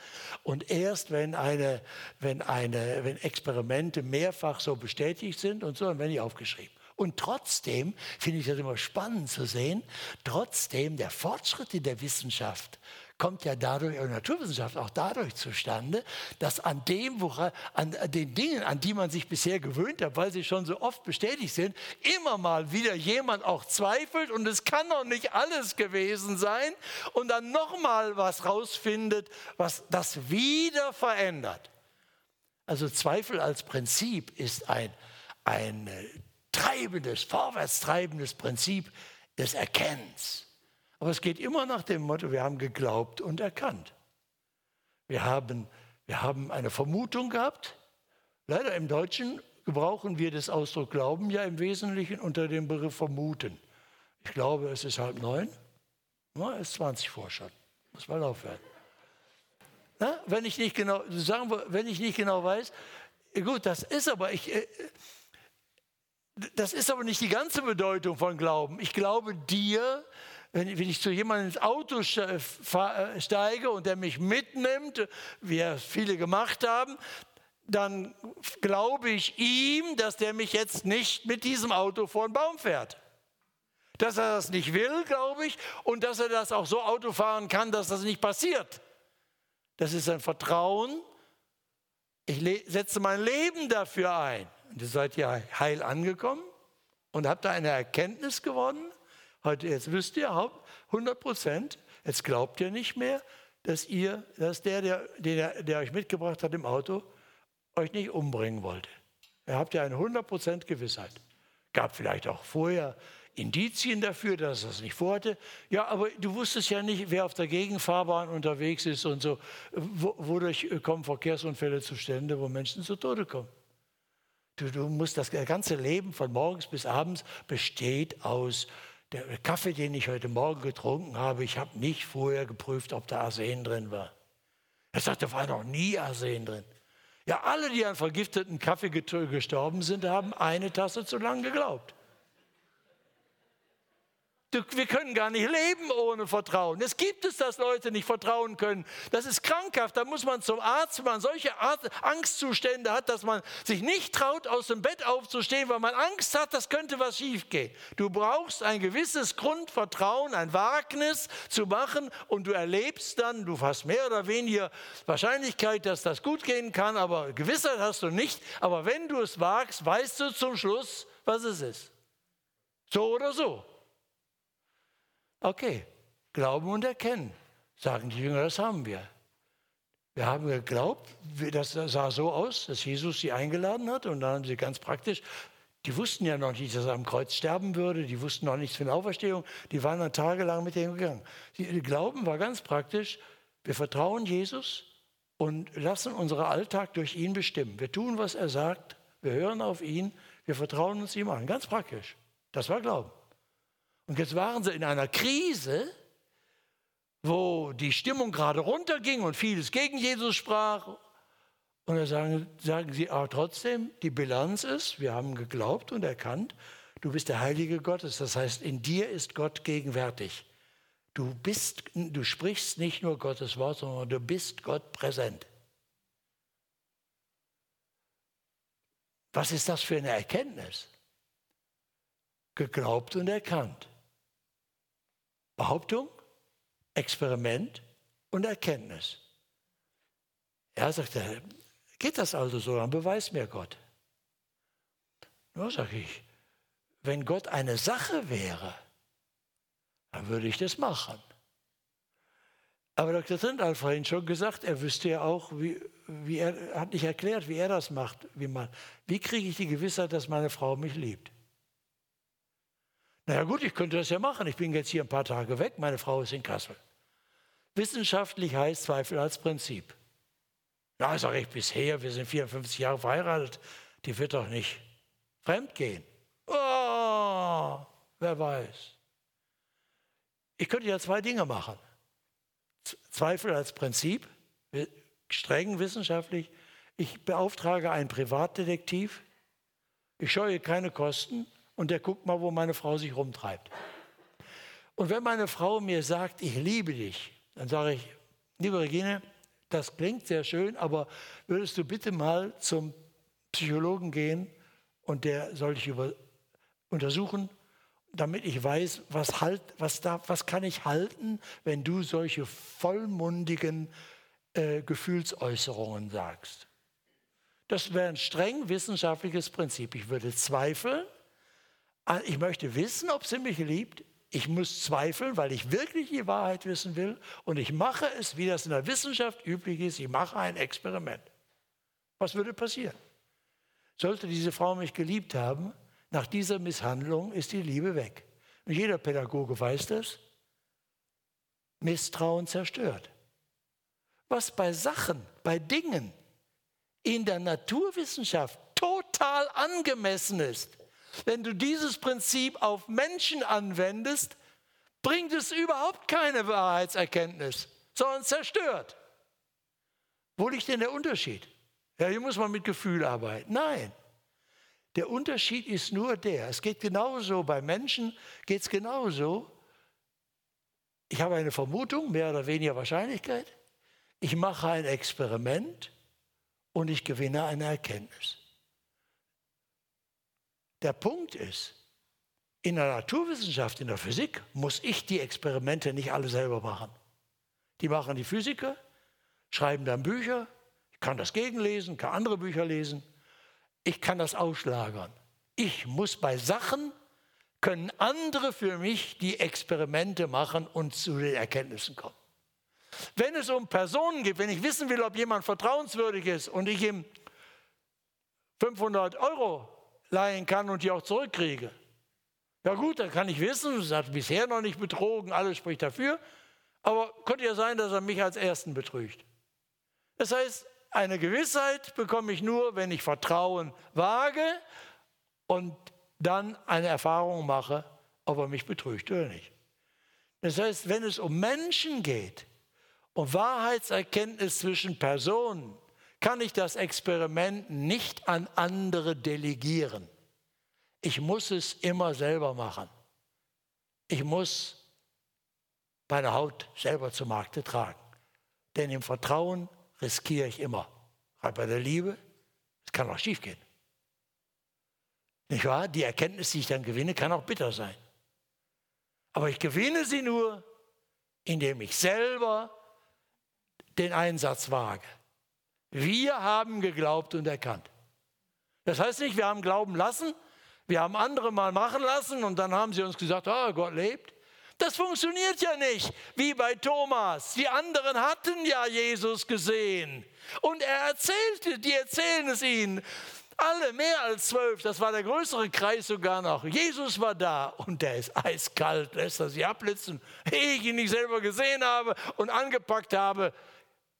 und erst wenn eine, wenn eine, wenn Experimente mehrfach so bestätigt sind und so, dann werden die aufgeschrieben. Und trotzdem finde ich das immer spannend zu sehen, trotzdem der Fortschritt in der Wissenschaft kommt ja dadurch, in der Naturwissenschaft auch dadurch zustande, dass an dem, woran, an den Dingen, an die man sich bisher gewöhnt hat, weil sie schon so oft bestätigt sind, immer mal wieder jemand auch zweifelt und es kann doch nicht alles gewesen sein und dann nochmal was rausfindet, was das wieder verändert. Also Zweifel als Prinzip ist ein, ein äh, treibendes, vorwärtstreibendes Prinzip des Erkennens. Aber es geht immer nach dem Motto, wir haben geglaubt und erkannt. Wir haben, wir haben eine Vermutung gehabt. Leider im Deutschen gebrauchen wir das Ausdruck Glauben ja im Wesentlichen unter dem Begriff vermuten. Ich glaube, es ist halb neun. Na, es ist 20 vor schon. Muss mal aufhören. Na, wenn ich nicht genau, sagen wir, wenn ich nicht genau weiß, gut, das ist aber, ich, äh, das ist aber nicht die ganze Bedeutung von Glauben. Ich glaube dir, wenn, ich zu jemandem ins Auto äh, steige und der mich mitnimmt, wie es viele gemacht haben, dann glaube ich ihm, dass der mich jetzt nicht mit diesem Auto vor den Baum fährt. Dass er das nicht will, glaube ich, und dass er das auch so Auto fahren kann, dass das nicht passiert. Das ist ein Vertrauen. Ich setze mein Leben dafür ein. Und ihr seid ja heil angekommen und habt da eine Erkenntnis gewonnen. Heute, jetzt wisst ihr, 100 Prozent, jetzt glaubt ihr nicht mehr, dass ihr, dass der, der, der, der euch mitgebracht hat im Auto, euch nicht umbringen wollte. Ihr habt ja eine 100 Prozent Gewissheit. Gab vielleicht auch vorher Indizien dafür, dass er es nicht vorhatte. Ja, aber du wusstest ja nicht, wer auf der Gegenfahrbahn unterwegs ist und so. Wodurch kommen Verkehrsunfälle zustande, wo Menschen zu Tode kommen? Du, du musst das ganze Leben von morgens bis abends besteht aus der Kaffee, den ich heute Morgen getrunken habe, ich habe nicht vorher geprüft, ob da Arsen drin war. Er sagt, da war noch nie Arsen drin. Ja, alle, die an vergifteten Kaffee gestorben sind, haben eine Tasse zu lang geglaubt. Wir können gar nicht leben ohne Vertrauen. Es gibt es, dass Leute nicht vertrauen können. Das ist krankhaft. Da muss man zum Arzt, wenn man solche Angstzustände hat, dass man sich nicht traut, aus dem Bett aufzustehen, weil man Angst hat, das könnte was schiefgehen. Du brauchst ein gewisses Grundvertrauen, ein Wagnis zu machen und du erlebst dann, du hast mehr oder weniger Wahrscheinlichkeit, dass das gut gehen kann, aber Gewissheit hast du nicht. Aber wenn du es wagst, weißt du zum Schluss, was es ist. So oder so. Okay, Glauben und Erkennen, sagen die Jünger, das haben wir. Wir haben geglaubt, das sah so aus, dass Jesus sie eingeladen hat und dann haben sie ganz praktisch, die wussten ja noch nicht, dass er am Kreuz sterben würde, die wussten noch nichts von der Auferstehung, die waren dann tagelang mit ihm gegangen. Die Glauben war ganz praktisch, wir vertrauen Jesus und lassen unseren Alltag durch ihn bestimmen. Wir tun, was er sagt, wir hören auf ihn, wir vertrauen uns ihm an. Ganz praktisch. Das war Glauben. Und jetzt waren sie in einer Krise, wo die Stimmung gerade runterging und vieles gegen Jesus sprach. Und da sagen, sagen sie aber trotzdem, die Bilanz ist, wir haben geglaubt und erkannt, du bist der Heilige Gottes. Das heißt, in dir ist Gott gegenwärtig. Du, bist, du sprichst nicht nur Gottes Wort, sondern du bist Gott präsent. Was ist das für eine Erkenntnis? Geglaubt und erkannt. Behauptung, Experiment und Erkenntnis. Er sagte, geht das also so, dann beweis mir Gott. Nur sage ich, wenn Gott eine Sache wäre, dann würde ich das machen. Aber Dr. Trindal vorhin schon gesagt, er wüsste ja auch, wie, wie er hat nicht erklärt, wie er das macht. Wie, man, wie kriege ich die Gewissheit, dass meine Frau mich liebt? Naja gut, ich könnte das ja machen. Ich bin jetzt hier ein paar Tage weg, meine Frau ist in Kassel. Wissenschaftlich heißt Zweifel als Prinzip. Ja, sage ich bisher, wir sind 54 Jahre verheiratet, die wird doch nicht fremd gehen. Oh, wer weiß. Ich könnte ja zwei Dinge machen. Zweifel als Prinzip, streng wissenschaftlich. Ich beauftrage einen Privatdetektiv. Ich scheue keine Kosten und der guckt mal, wo meine Frau sich rumtreibt. Und wenn meine Frau mir sagt, ich liebe dich, dann sage ich, liebe Regine, das klingt sehr schön, aber würdest du bitte mal zum Psychologen gehen und der soll dich über, untersuchen, damit ich weiß, was, halt, was, da, was kann ich halten, wenn du solche vollmundigen äh, Gefühlsäußerungen sagst. Das wäre ein streng wissenschaftliches Prinzip. Ich würde zweifeln. Ah, ich möchte wissen, ob sie mich liebt. Ich muss zweifeln, weil ich wirklich die Wahrheit wissen will. Und ich mache es, wie das in der Wissenschaft üblich ist. Ich mache ein Experiment. Was würde passieren? Sollte diese Frau mich geliebt haben, nach dieser Misshandlung ist die Liebe weg. Und jeder Pädagoge weiß das. Misstrauen zerstört. Was bei Sachen, bei Dingen, in der Naturwissenschaft total angemessen ist. Wenn du dieses Prinzip auf Menschen anwendest, bringt es überhaupt keine Wahrheitserkenntnis, sondern zerstört. Wo liegt denn der Unterschied? Ja, hier muss man mit Gefühl arbeiten. Nein. Der Unterschied ist nur der, es geht genauso, bei Menschen geht es genauso. Ich habe eine Vermutung, mehr oder weniger Wahrscheinlichkeit. Ich mache ein Experiment und ich gewinne eine Erkenntnis. Der Punkt ist, in der Naturwissenschaft, in der Physik, muss ich die Experimente nicht alle selber machen. Die machen die Physiker, schreiben dann Bücher, ich kann das gegenlesen, kann andere Bücher lesen, ich kann das ausschlagern. Ich muss bei Sachen, können andere für mich die Experimente machen und zu den Erkenntnissen kommen. Wenn es um Personen geht, wenn ich wissen will, ob jemand vertrauenswürdig ist und ich ihm 500 Euro leihen kann und die auch zurückkriege, ja gut, dann kann ich wissen, es hat bisher noch nicht betrogen, alles spricht dafür, aber könnte ja sein, dass er mich als Ersten betrügt. Das heißt, eine Gewissheit bekomme ich nur, wenn ich Vertrauen wage und dann eine Erfahrung mache, ob er mich betrügt oder nicht. Das heißt, wenn es um Menschen geht, und Wahrheitserkenntnis zwischen Personen kann ich das Experiment nicht an andere delegieren. Ich muss es immer selber machen. Ich muss meine Haut selber zu Markte tragen. Denn im Vertrauen riskiere ich immer. Gerade bei der Liebe, es kann auch schiefgehen. Nicht wahr? Die Erkenntnis, die ich dann gewinne, kann auch bitter sein. Aber ich gewinne sie nur, indem ich selber den Einsatz wage. Wir haben geglaubt und erkannt. Das heißt nicht, wir haben glauben lassen, wir haben andere mal machen lassen und dann haben sie uns gesagt, oh, Gott lebt. Das funktioniert ja nicht, wie bei Thomas. Die anderen hatten ja Jesus gesehen. Und er erzählte, die erzählen es ihnen. Alle, mehr als zwölf, das war der größere Kreis sogar noch. Jesus war da und der ist eiskalt, lässt er sie abblitzen. Ehe ich ihn nicht selber gesehen habe und angepackt habe,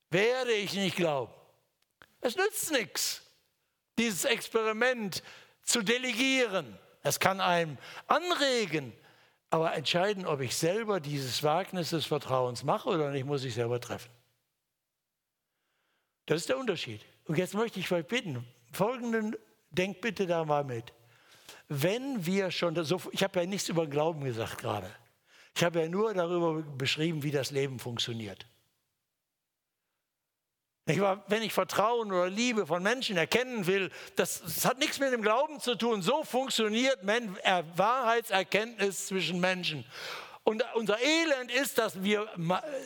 werde ich nicht glauben. Es nützt nichts, dieses Experiment zu delegieren. Es kann einem anregen, aber entscheiden, ob ich selber dieses Wagnis des Vertrauens mache oder nicht, muss ich selber treffen. Das ist der Unterschied. Und jetzt möchte ich euch bitten, folgenden, denkt bitte da mal mit. Wenn wir schon, ich habe ja nichts über Glauben gesagt gerade. Ich habe ja nur darüber beschrieben, wie das Leben funktioniert. Wenn ich Vertrauen oder Liebe von Menschen erkennen will, das, das hat nichts mit dem Glauben zu tun. So funktioniert Wahrheitserkenntnis zwischen Menschen. Und unser Elend ist, dass wir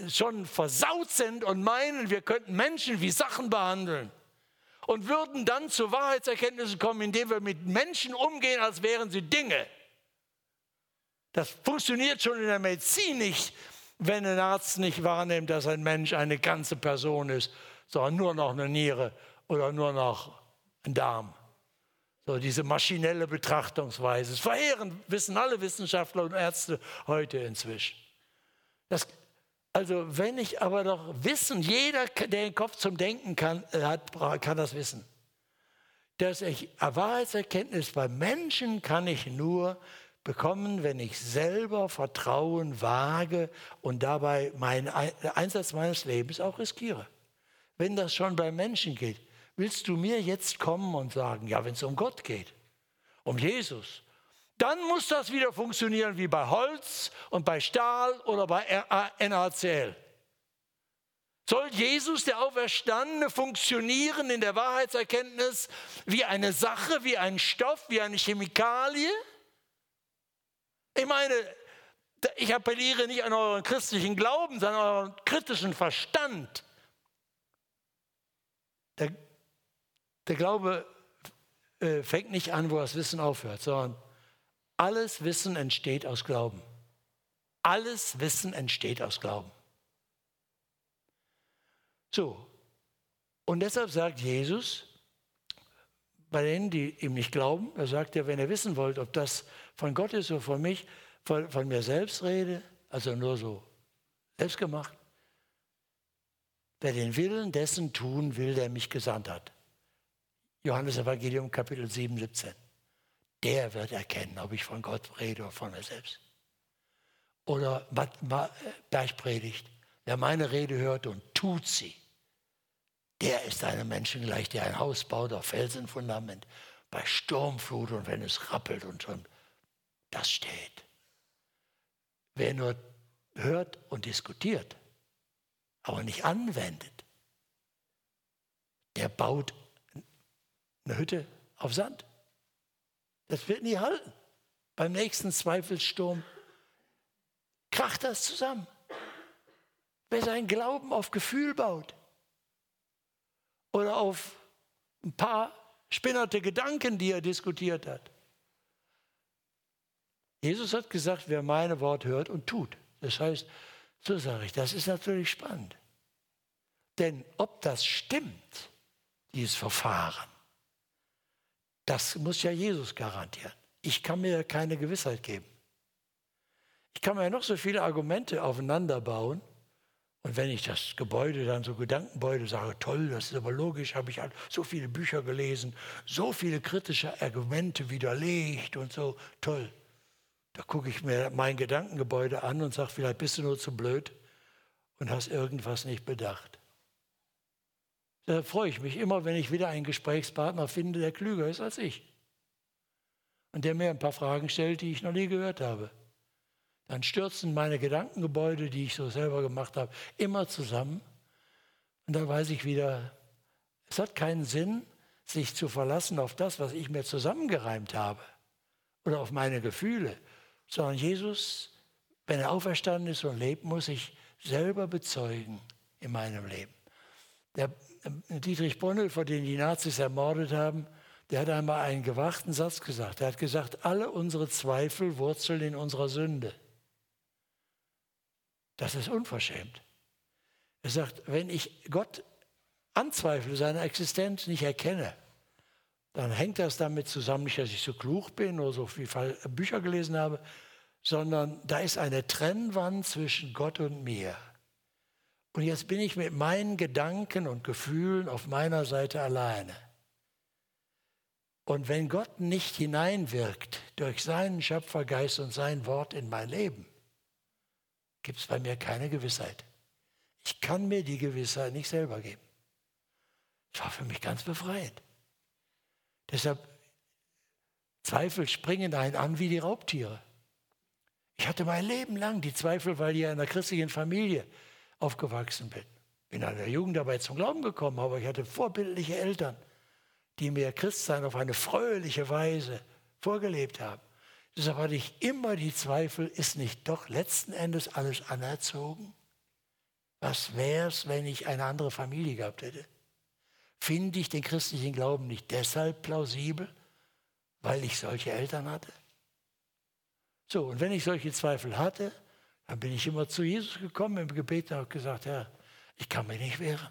schon versaut sind und meinen, wir könnten Menschen wie Sachen behandeln. Und würden dann zu Wahrheitserkenntnissen kommen, indem wir mit Menschen umgehen, als wären sie Dinge. Das funktioniert schon in der Medizin nicht, wenn ein Arzt nicht wahrnimmt, dass ein Mensch eine ganze Person ist sondern nur noch eine Niere oder nur noch ein Darm. So diese maschinelle Betrachtungsweise. Das verheerend, wissen alle Wissenschaftler und Ärzte heute inzwischen. Das, also wenn ich aber doch wissen, jeder, der den Kopf zum Denken kann, äh, hat, kann das wissen. Dass ich Wahrheitserkenntnis bei Menschen kann ich nur bekommen, wenn ich selber Vertrauen wage und dabei meinen Einsatz meines Lebens auch riskiere wenn das schon bei Menschen geht, willst du mir jetzt kommen und sagen, ja, wenn es um Gott geht, um Jesus, dann muss das wieder funktionieren wie bei Holz und bei Stahl oder bei NaCl. Soll Jesus, der Auferstandene, funktionieren in der Wahrheitserkenntnis wie eine Sache, wie ein Stoff, wie eine Chemikalie? Ich meine, ich appelliere nicht an euren christlichen Glauben, sondern an euren kritischen Verstand. Der, der Glaube äh, fängt nicht an, wo das Wissen aufhört, sondern alles Wissen entsteht aus Glauben. Alles Wissen entsteht aus Glauben. So, und deshalb sagt Jesus, bei denen, die ihm nicht glauben, er sagt ja, wenn ihr wissen wollt, ob das von Gott ist oder von mich, von, von mir selbst rede, also nur so selbstgemacht, wer den Willen dessen tun will, der mich gesandt hat. Johannes Evangelium Kapitel 7, 17. Der wird erkennen, ob ich von Gott rede oder von mir selbst. Oder Bergpredigt. Wer meine Rede hört und tut sie, der ist einem Menschen gleich, der ein Haus baut auf Felsenfundament, bei Sturmflut und wenn es rappelt und schon, das steht. Wer nur hört und diskutiert, aber nicht anwendet, der baut eine Hütte auf Sand. Das wird nie halten. Beim nächsten Zweifelssturm kracht das zusammen. Wer seinen Glauben auf Gefühl baut oder auf ein paar spinnerte Gedanken, die er diskutiert hat, Jesus hat gesagt, wer meine Wort hört und tut. Das heißt, so sage ich, das ist natürlich spannend. Denn ob das stimmt, dieses Verfahren, das muss ja Jesus garantieren. Ich kann mir keine Gewissheit geben. Ich kann mir noch so viele Argumente aufeinander bauen. Und wenn ich das Gebäude dann so Gedankengebäude sage, toll, das ist aber logisch, habe ich halt so viele Bücher gelesen, so viele kritische Argumente widerlegt und so, toll. Da gucke ich mir mein Gedankengebäude an und sage, vielleicht bist du nur zu blöd und hast irgendwas nicht bedacht. Da freue ich mich immer, wenn ich wieder einen Gesprächspartner finde, der klüger ist als ich. Und der mir ein paar Fragen stellt, die ich noch nie gehört habe. Dann stürzen meine Gedankengebäude, die ich so selber gemacht habe, immer zusammen. Und dann weiß ich wieder, es hat keinen Sinn, sich zu verlassen auf das, was ich mir zusammengereimt habe oder auf meine Gefühle sondern Jesus, wenn er auferstanden ist und lebt, muss ich selber bezeugen in meinem Leben. Der Dietrich Bonhoeffer, den die Nazis ermordet haben, der hat einmal einen gewachten Satz gesagt. Er hat gesagt, alle unsere Zweifel wurzeln in unserer Sünde. Das ist unverschämt. Er sagt, wenn ich Gott anzweifle, seine Existenz nicht erkenne, dann hängt das damit zusammen, nicht, dass ich so klug bin oder so viele Bücher gelesen habe, sondern da ist eine Trennwand zwischen Gott und mir. Und jetzt bin ich mit meinen Gedanken und Gefühlen auf meiner Seite alleine. Und wenn Gott nicht hineinwirkt durch seinen Schöpfergeist und sein Wort in mein Leben, gibt es bei mir keine Gewissheit. Ich kann mir die Gewissheit nicht selber geben. Das war für mich ganz befreiend. Deshalb Zweifel springen einen an wie die Raubtiere. Ich hatte mein Leben lang die Zweifel, weil ich in einer christlichen Familie aufgewachsen bin. Bin in der Jugend dabei zum Glauben gekommen, aber ich hatte vorbildliche Eltern, die mir Christsein auf eine fröhliche Weise vorgelebt haben. Deshalb hatte ich immer die Zweifel, ist nicht doch letzten Endes alles anerzogen? Was wäre es, wenn ich eine andere Familie gehabt hätte? Finde ich den christlichen Glauben nicht deshalb plausibel, weil ich solche Eltern hatte? So, und wenn ich solche Zweifel hatte, dann bin ich immer zu Jesus gekommen im Gebet und habe gesagt, Herr, ich kann mich nicht wehren.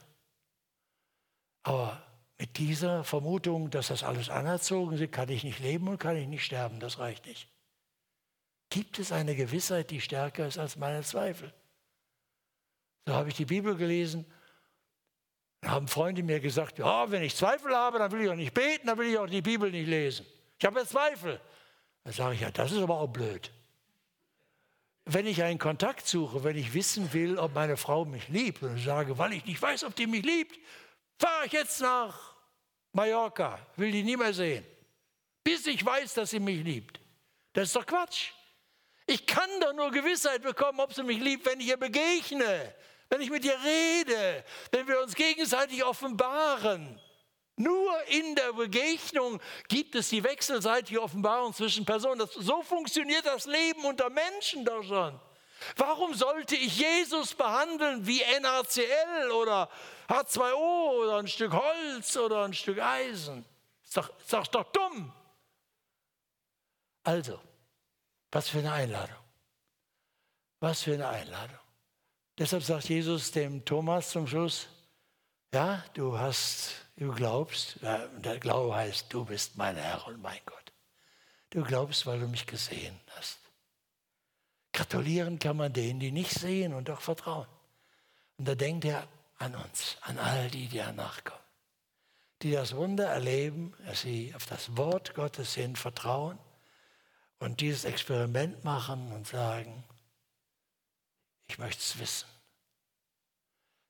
Aber mit dieser Vermutung, dass das alles anerzogen ist, kann ich nicht leben und kann ich nicht sterben. Das reicht nicht. Gibt es eine Gewissheit, die stärker ist als meine Zweifel? So habe ich die Bibel gelesen. Da haben Freunde mir gesagt, ja, wenn ich Zweifel habe, dann will ich auch nicht beten, dann will ich auch die Bibel nicht lesen. Ich habe ja Zweifel. Dann sage ich, ja, das ist aber auch blöd. Wenn ich einen Kontakt suche, wenn ich wissen will, ob meine Frau mich liebt und sage, weil ich nicht weiß, ob die mich liebt, fahre ich jetzt nach Mallorca, will die nie mehr sehen, bis ich weiß, dass sie mich liebt. Das ist doch Quatsch. Ich kann doch nur Gewissheit bekommen, ob sie mich liebt, wenn ich ihr begegne, wenn ich mit ihr rede, wenn wir uns gegenseitig offenbaren. Nur in der Begegnung gibt es die wechselseitige Offenbarung zwischen Personen. Das, so funktioniert das Leben unter Menschen doch schon. Warum sollte ich Jesus behandeln wie NaCl oder H2O oder ein Stück Holz oder ein Stück Eisen? Ist doch, ist doch, doch dumm. Also, was für eine Einladung. Was für eine Einladung. Deshalb sagt Jesus dem Thomas zum Schluss, ja, du hast, du glaubst, der Glaube heißt, du bist mein Herr und mein Gott. Du glaubst, weil du mich gesehen hast. Gratulieren kann man denen, die nicht sehen und doch vertrauen. Und da denkt er an uns, an all die, die danach kommen, die das Wunder erleben, dass sie auf das Wort Gottes hin vertrauen und dieses Experiment machen und sagen, ich möchte es wissen.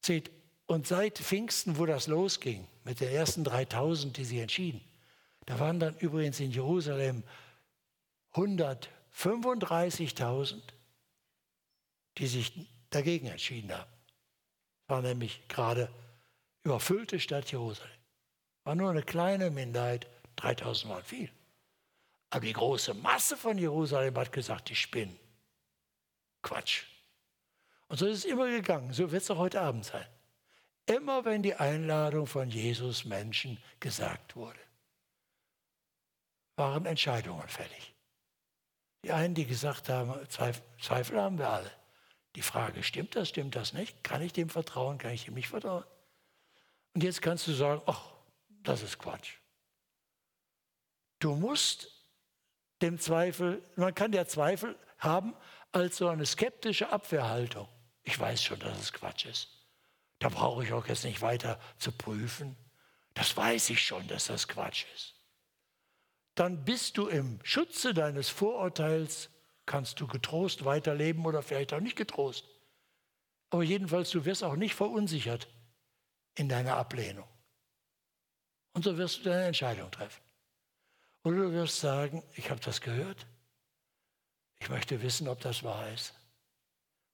Seht, und seit Pfingsten, wo das losging, mit den ersten 3000, die sich entschieden, da waren dann übrigens in Jerusalem 135.000, die sich dagegen entschieden haben. Das war nämlich gerade überfüllte Stadt Jerusalem. War nur eine kleine Minderheit, 3000 waren viel. Aber die große Masse von Jerusalem hat gesagt, die spinnen. Quatsch. Und so ist es immer gegangen. So wird es auch heute Abend sein. Immer wenn die Einladung von Jesus Menschen gesagt wurde, waren Entscheidungen fällig. Die einen, die gesagt haben, Zweifel haben wir alle. Die Frage, stimmt das, stimmt das nicht? Kann ich dem vertrauen, kann ich ihm nicht vertrauen? Und jetzt kannst du sagen, ach, das ist Quatsch. Du musst dem Zweifel, man kann ja Zweifel haben als so eine skeptische Abwehrhaltung. Ich weiß schon, dass es Quatsch ist. Da brauche ich auch jetzt nicht weiter zu prüfen. Das weiß ich schon, dass das Quatsch ist. Dann bist du im Schutze deines Vorurteils, kannst du getrost weiterleben oder vielleicht auch nicht getrost. Aber jedenfalls, du wirst auch nicht verunsichert in deiner Ablehnung. Und so wirst du deine Entscheidung treffen. Oder du wirst sagen, ich habe das gehört. Ich möchte wissen, ob das wahr ist.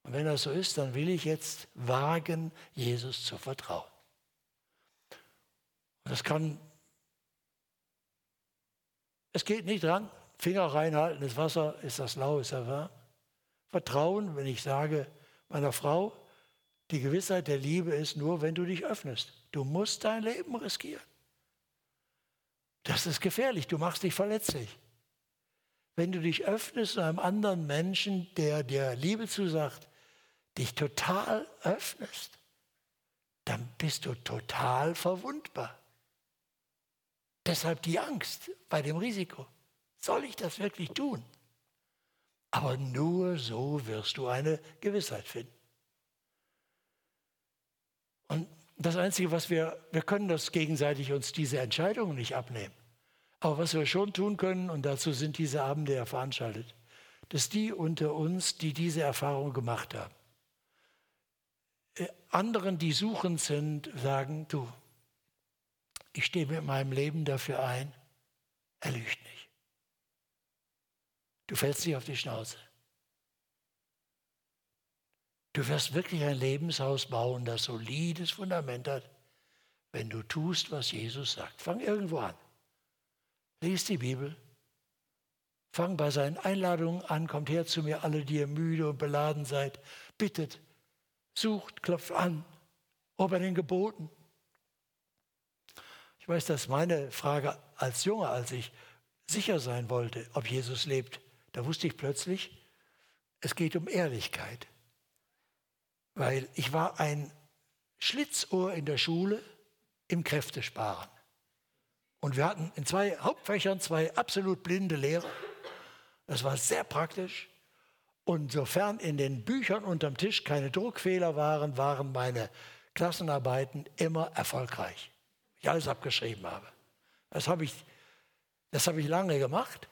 Und wenn das so ist, dann will ich jetzt wagen, Jesus zu vertrauen. Und das kann, es geht nicht dran, Finger reinhalten, das Wasser, ist das lau, ist das warm. Vertrauen, wenn ich sage, meiner Frau, die Gewissheit der Liebe ist nur, wenn du dich öffnest. Du musst dein Leben riskieren. Das ist gefährlich, du machst dich verletzlich. Wenn du dich öffnest zu einem anderen Menschen, der dir Liebe zusagt, dich total öffnest, dann bist du total verwundbar. Deshalb die Angst bei dem Risiko. Soll ich das wirklich tun? Aber nur so wirst du eine Gewissheit finden. Und das Einzige, was wir, wir können das gegenseitig uns diese Entscheidungen nicht abnehmen. Aber was wir schon tun können, und dazu sind diese Abende ja veranstaltet, dass die unter uns, die diese Erfahrung gemacht haben, anderen, die suchend sind, sagen, du, ich stehe mit meinem Leben dafür ein, er lügt nicht. Du fällst nicht auf die Schnauze. Du wirst wirklich ein Lebenshaus bauen, das solides Fundament hat, wenn du tust, was Jesus sagt. Fang irgendwo an. Lies die Bibel. Fang bei seinen Einladungen an. Kommt her zu mir, alle, die ihr müde und beladen seid. Bittet, sucht, klopft an. Ob er den Geboten. Ich weiß, dass meine Frage als Junge, als ich sicher sein wollte, ob Jesus lebt, da wusste ich plötzlich, es geht um Ehrlichkeit. Weil ich war ein Schlitzohr in der Schule im Kräftesparen. Und wir hatten in zwei Hauptfächern zwei absolut blinde Lehrer. Das war sehr praktisch. Und sofern in den Büchern unterm Tisch keine Druckfehler waren, waren meine Klassenarbeiten immer erfolgreich. Ich alles abgeschrieben habe. Das habe ich, das habe ich lange gemacht.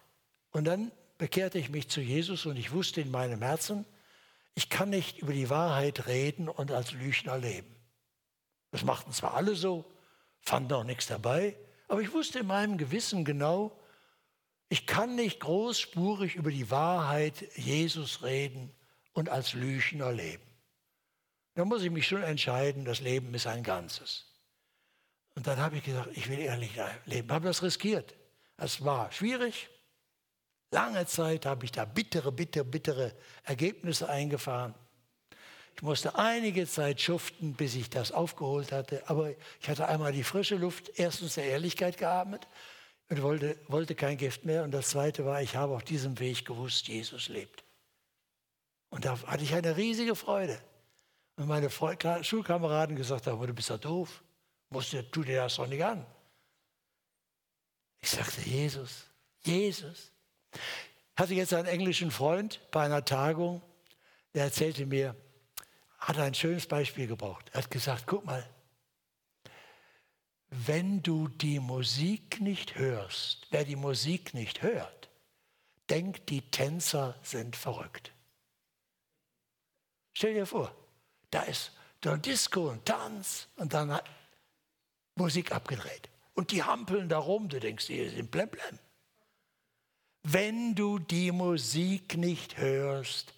Und dann bekehrte ich mich zu Jesus und ich wusste in meinem Herzen, ich kann nicht über die Wahrheit reden und als Lügner leben. Das machten zwar alle so, fanden auch nichts dabei, aber ich wusste in meinem Gewissen genau, Ich kann nicht großspurig über die Wahrheit Jesus reden und als Lüchner leben. Da muss ich mich schon entscheiden, das Leben ist ein Ganzes. Und dann habe ich gesagt, ich will ehrlich leben. Habe das riskiert. Es war schwierig. Lange Zeit habe ich da bittere, bittere, bittere Ergebnisse eingefahren. Ich musste einige Zeit schuften, bis ich das aufgeholt hatte. Aber ich hatte einmal die frische Luft, erstens der Ehrlichkeit geatmet und wollte, wollte kein Gift mehr. Und das Zweite war, ich habe auf diesem Weg gewusst, Jesus lebt. Und da hatte ich eine riesige Freude. Und meine Schulkameraden gesagt haben, du bist ja doof, musst du, tu dir das doch nicht an. Ich sagte, Jesus, Jesus. Ich hatte jetzt einen englischen Freund bei einer Tagung, der erzählte mir, hat ein schönes Beispiel gebraucht. Er hat gesagt, guck mal, wenn du die Musik nicht hörst, wer die Musik nicht hört, denkt, die Tänzer sind verrückt. Stell dir vor, da ist der Disco und Tanz und dann hat Musik abgedreht. Und die hampeln da rum, du denkst, die sind blemblem. Wenn du die Musik nicht hörst,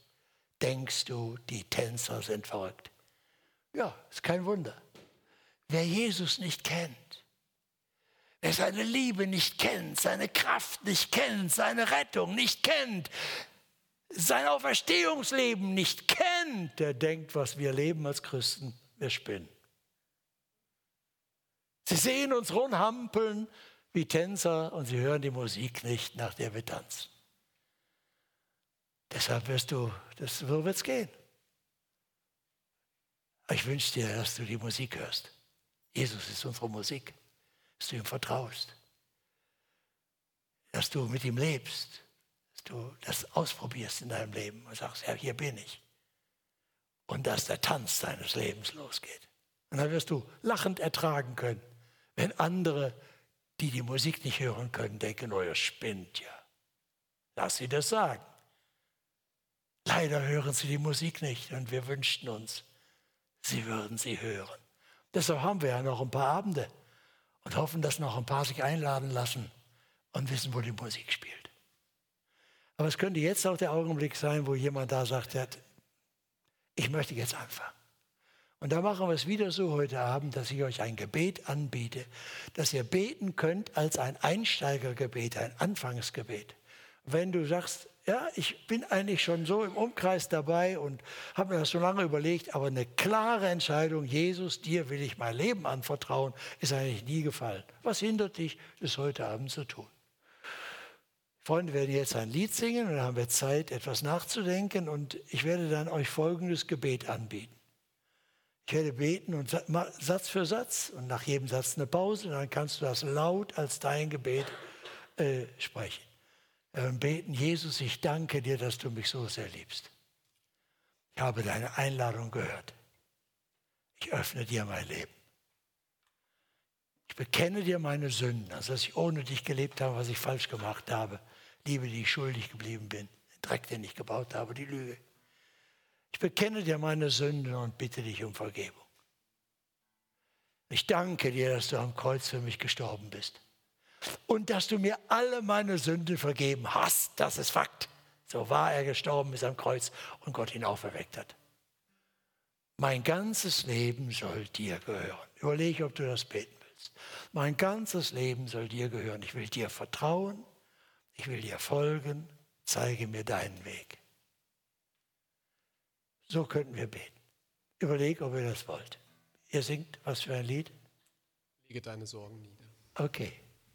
denkst du, die Tänzer sind verrückt. Ja, ist kein Wunder. Wer Jesus nicht kennt, wer seine Liebe nicht kennt, seine Kraft nicht kennt, seine Rettung nicht kennt, sein Auferstehungsleben nicht kennt, der denkt, was wir leben als Christen, wir spinnen. Sie sehen uns rumhampeln wie Tänzer und sie hören die Musik nicht, nach der wir tanzen. Deshalb wirst du, so wird es gehen. Ich wünsche dir, dass du die Musik hörst. Jesus ist unsere Musik, dass du ihm vertraust, dass du mit ihm lebst, dass du das ausprobierst in deinem Leben und sagst, ja, hier bin ich. Und dass der Tanz deines Lebens losgeht. Und dann wirst du lachend ertragen können, wenn andere, die die Musik nicht hören können, denken, oh, ihr spinnt ja. Lass sie das sagen. Leider hören sie die Musik nicht und wir wünschten uns, sie würden sie hören. Deshalb haben wir ja noch ein paar Abende und hoffen, dass noch ein paar sich einladen lassen und wissen, wo die Musik spielt. Aber es könnte jetzt auch der Augenblick sein, wo jemand da sagt, ich möchte jetzt anfangen. Und da machen wir es wieder so heute Abend, dass ich euch ein Gebet anbiete, dass ihr beten könnt als ein Einsteigergebet, ein Anfangsgebet. Wenn du sagst, ja, ich bin eigentlich schon so im Umkreis dabei und habe mir das so lange überlegt, aber eine klare Entscheidung, Jesus, dir will ich mein Leben anvertrauen, ist eigentlich nie gefallen. Was hindert dich, das heute Abend zu tun? Freunde werden jetzt ein Lied singen und dann haben wir Zeit, etwas nachzudenken und ich werde dann euch folgendes Gebet anbieten. Ich werde beten und Satz für Satz und nach jedem Satz eine Pause und dann kannst du das laut als dein Gebet äh, sprechen. Äh, beten, Jesus, ich danke dir, dass du mich so sehr liebst. Ich habe deine Einladung gehört. Ich öffne dir mein Leben. Ich bekenne dir meine Sünden, also dass ich ohne dich gelebt habe, was ich falsch gemacht habe. Liebe, die ich schuldig geblieben bin. Den Dreck, den ich gebaut habe, die Lüge. Ich bekenne dir meine Sünden und bitte dich um Vergebung. Ich danke dir, dass du am Kreuz für mich gestorben bist und dass du mir alle meine Sünden vergeben hast. Das ist Fakt. So war er gestorben ist am Kreuz und Gott ihn auferweckt hat. Mein ganzes Leben soll dir gehören. Überlege, ob du das beten willst. Mein ganzes Leben soll dir gehören. Ich will dir vertrauen. Ich will dir folgen. Zeige mir deinen Weg. So könnten wir beten. Überleg, ob ihr das wollt. Ihr singt was für ein Lied? Lege deine Sorgen nieder. Okay.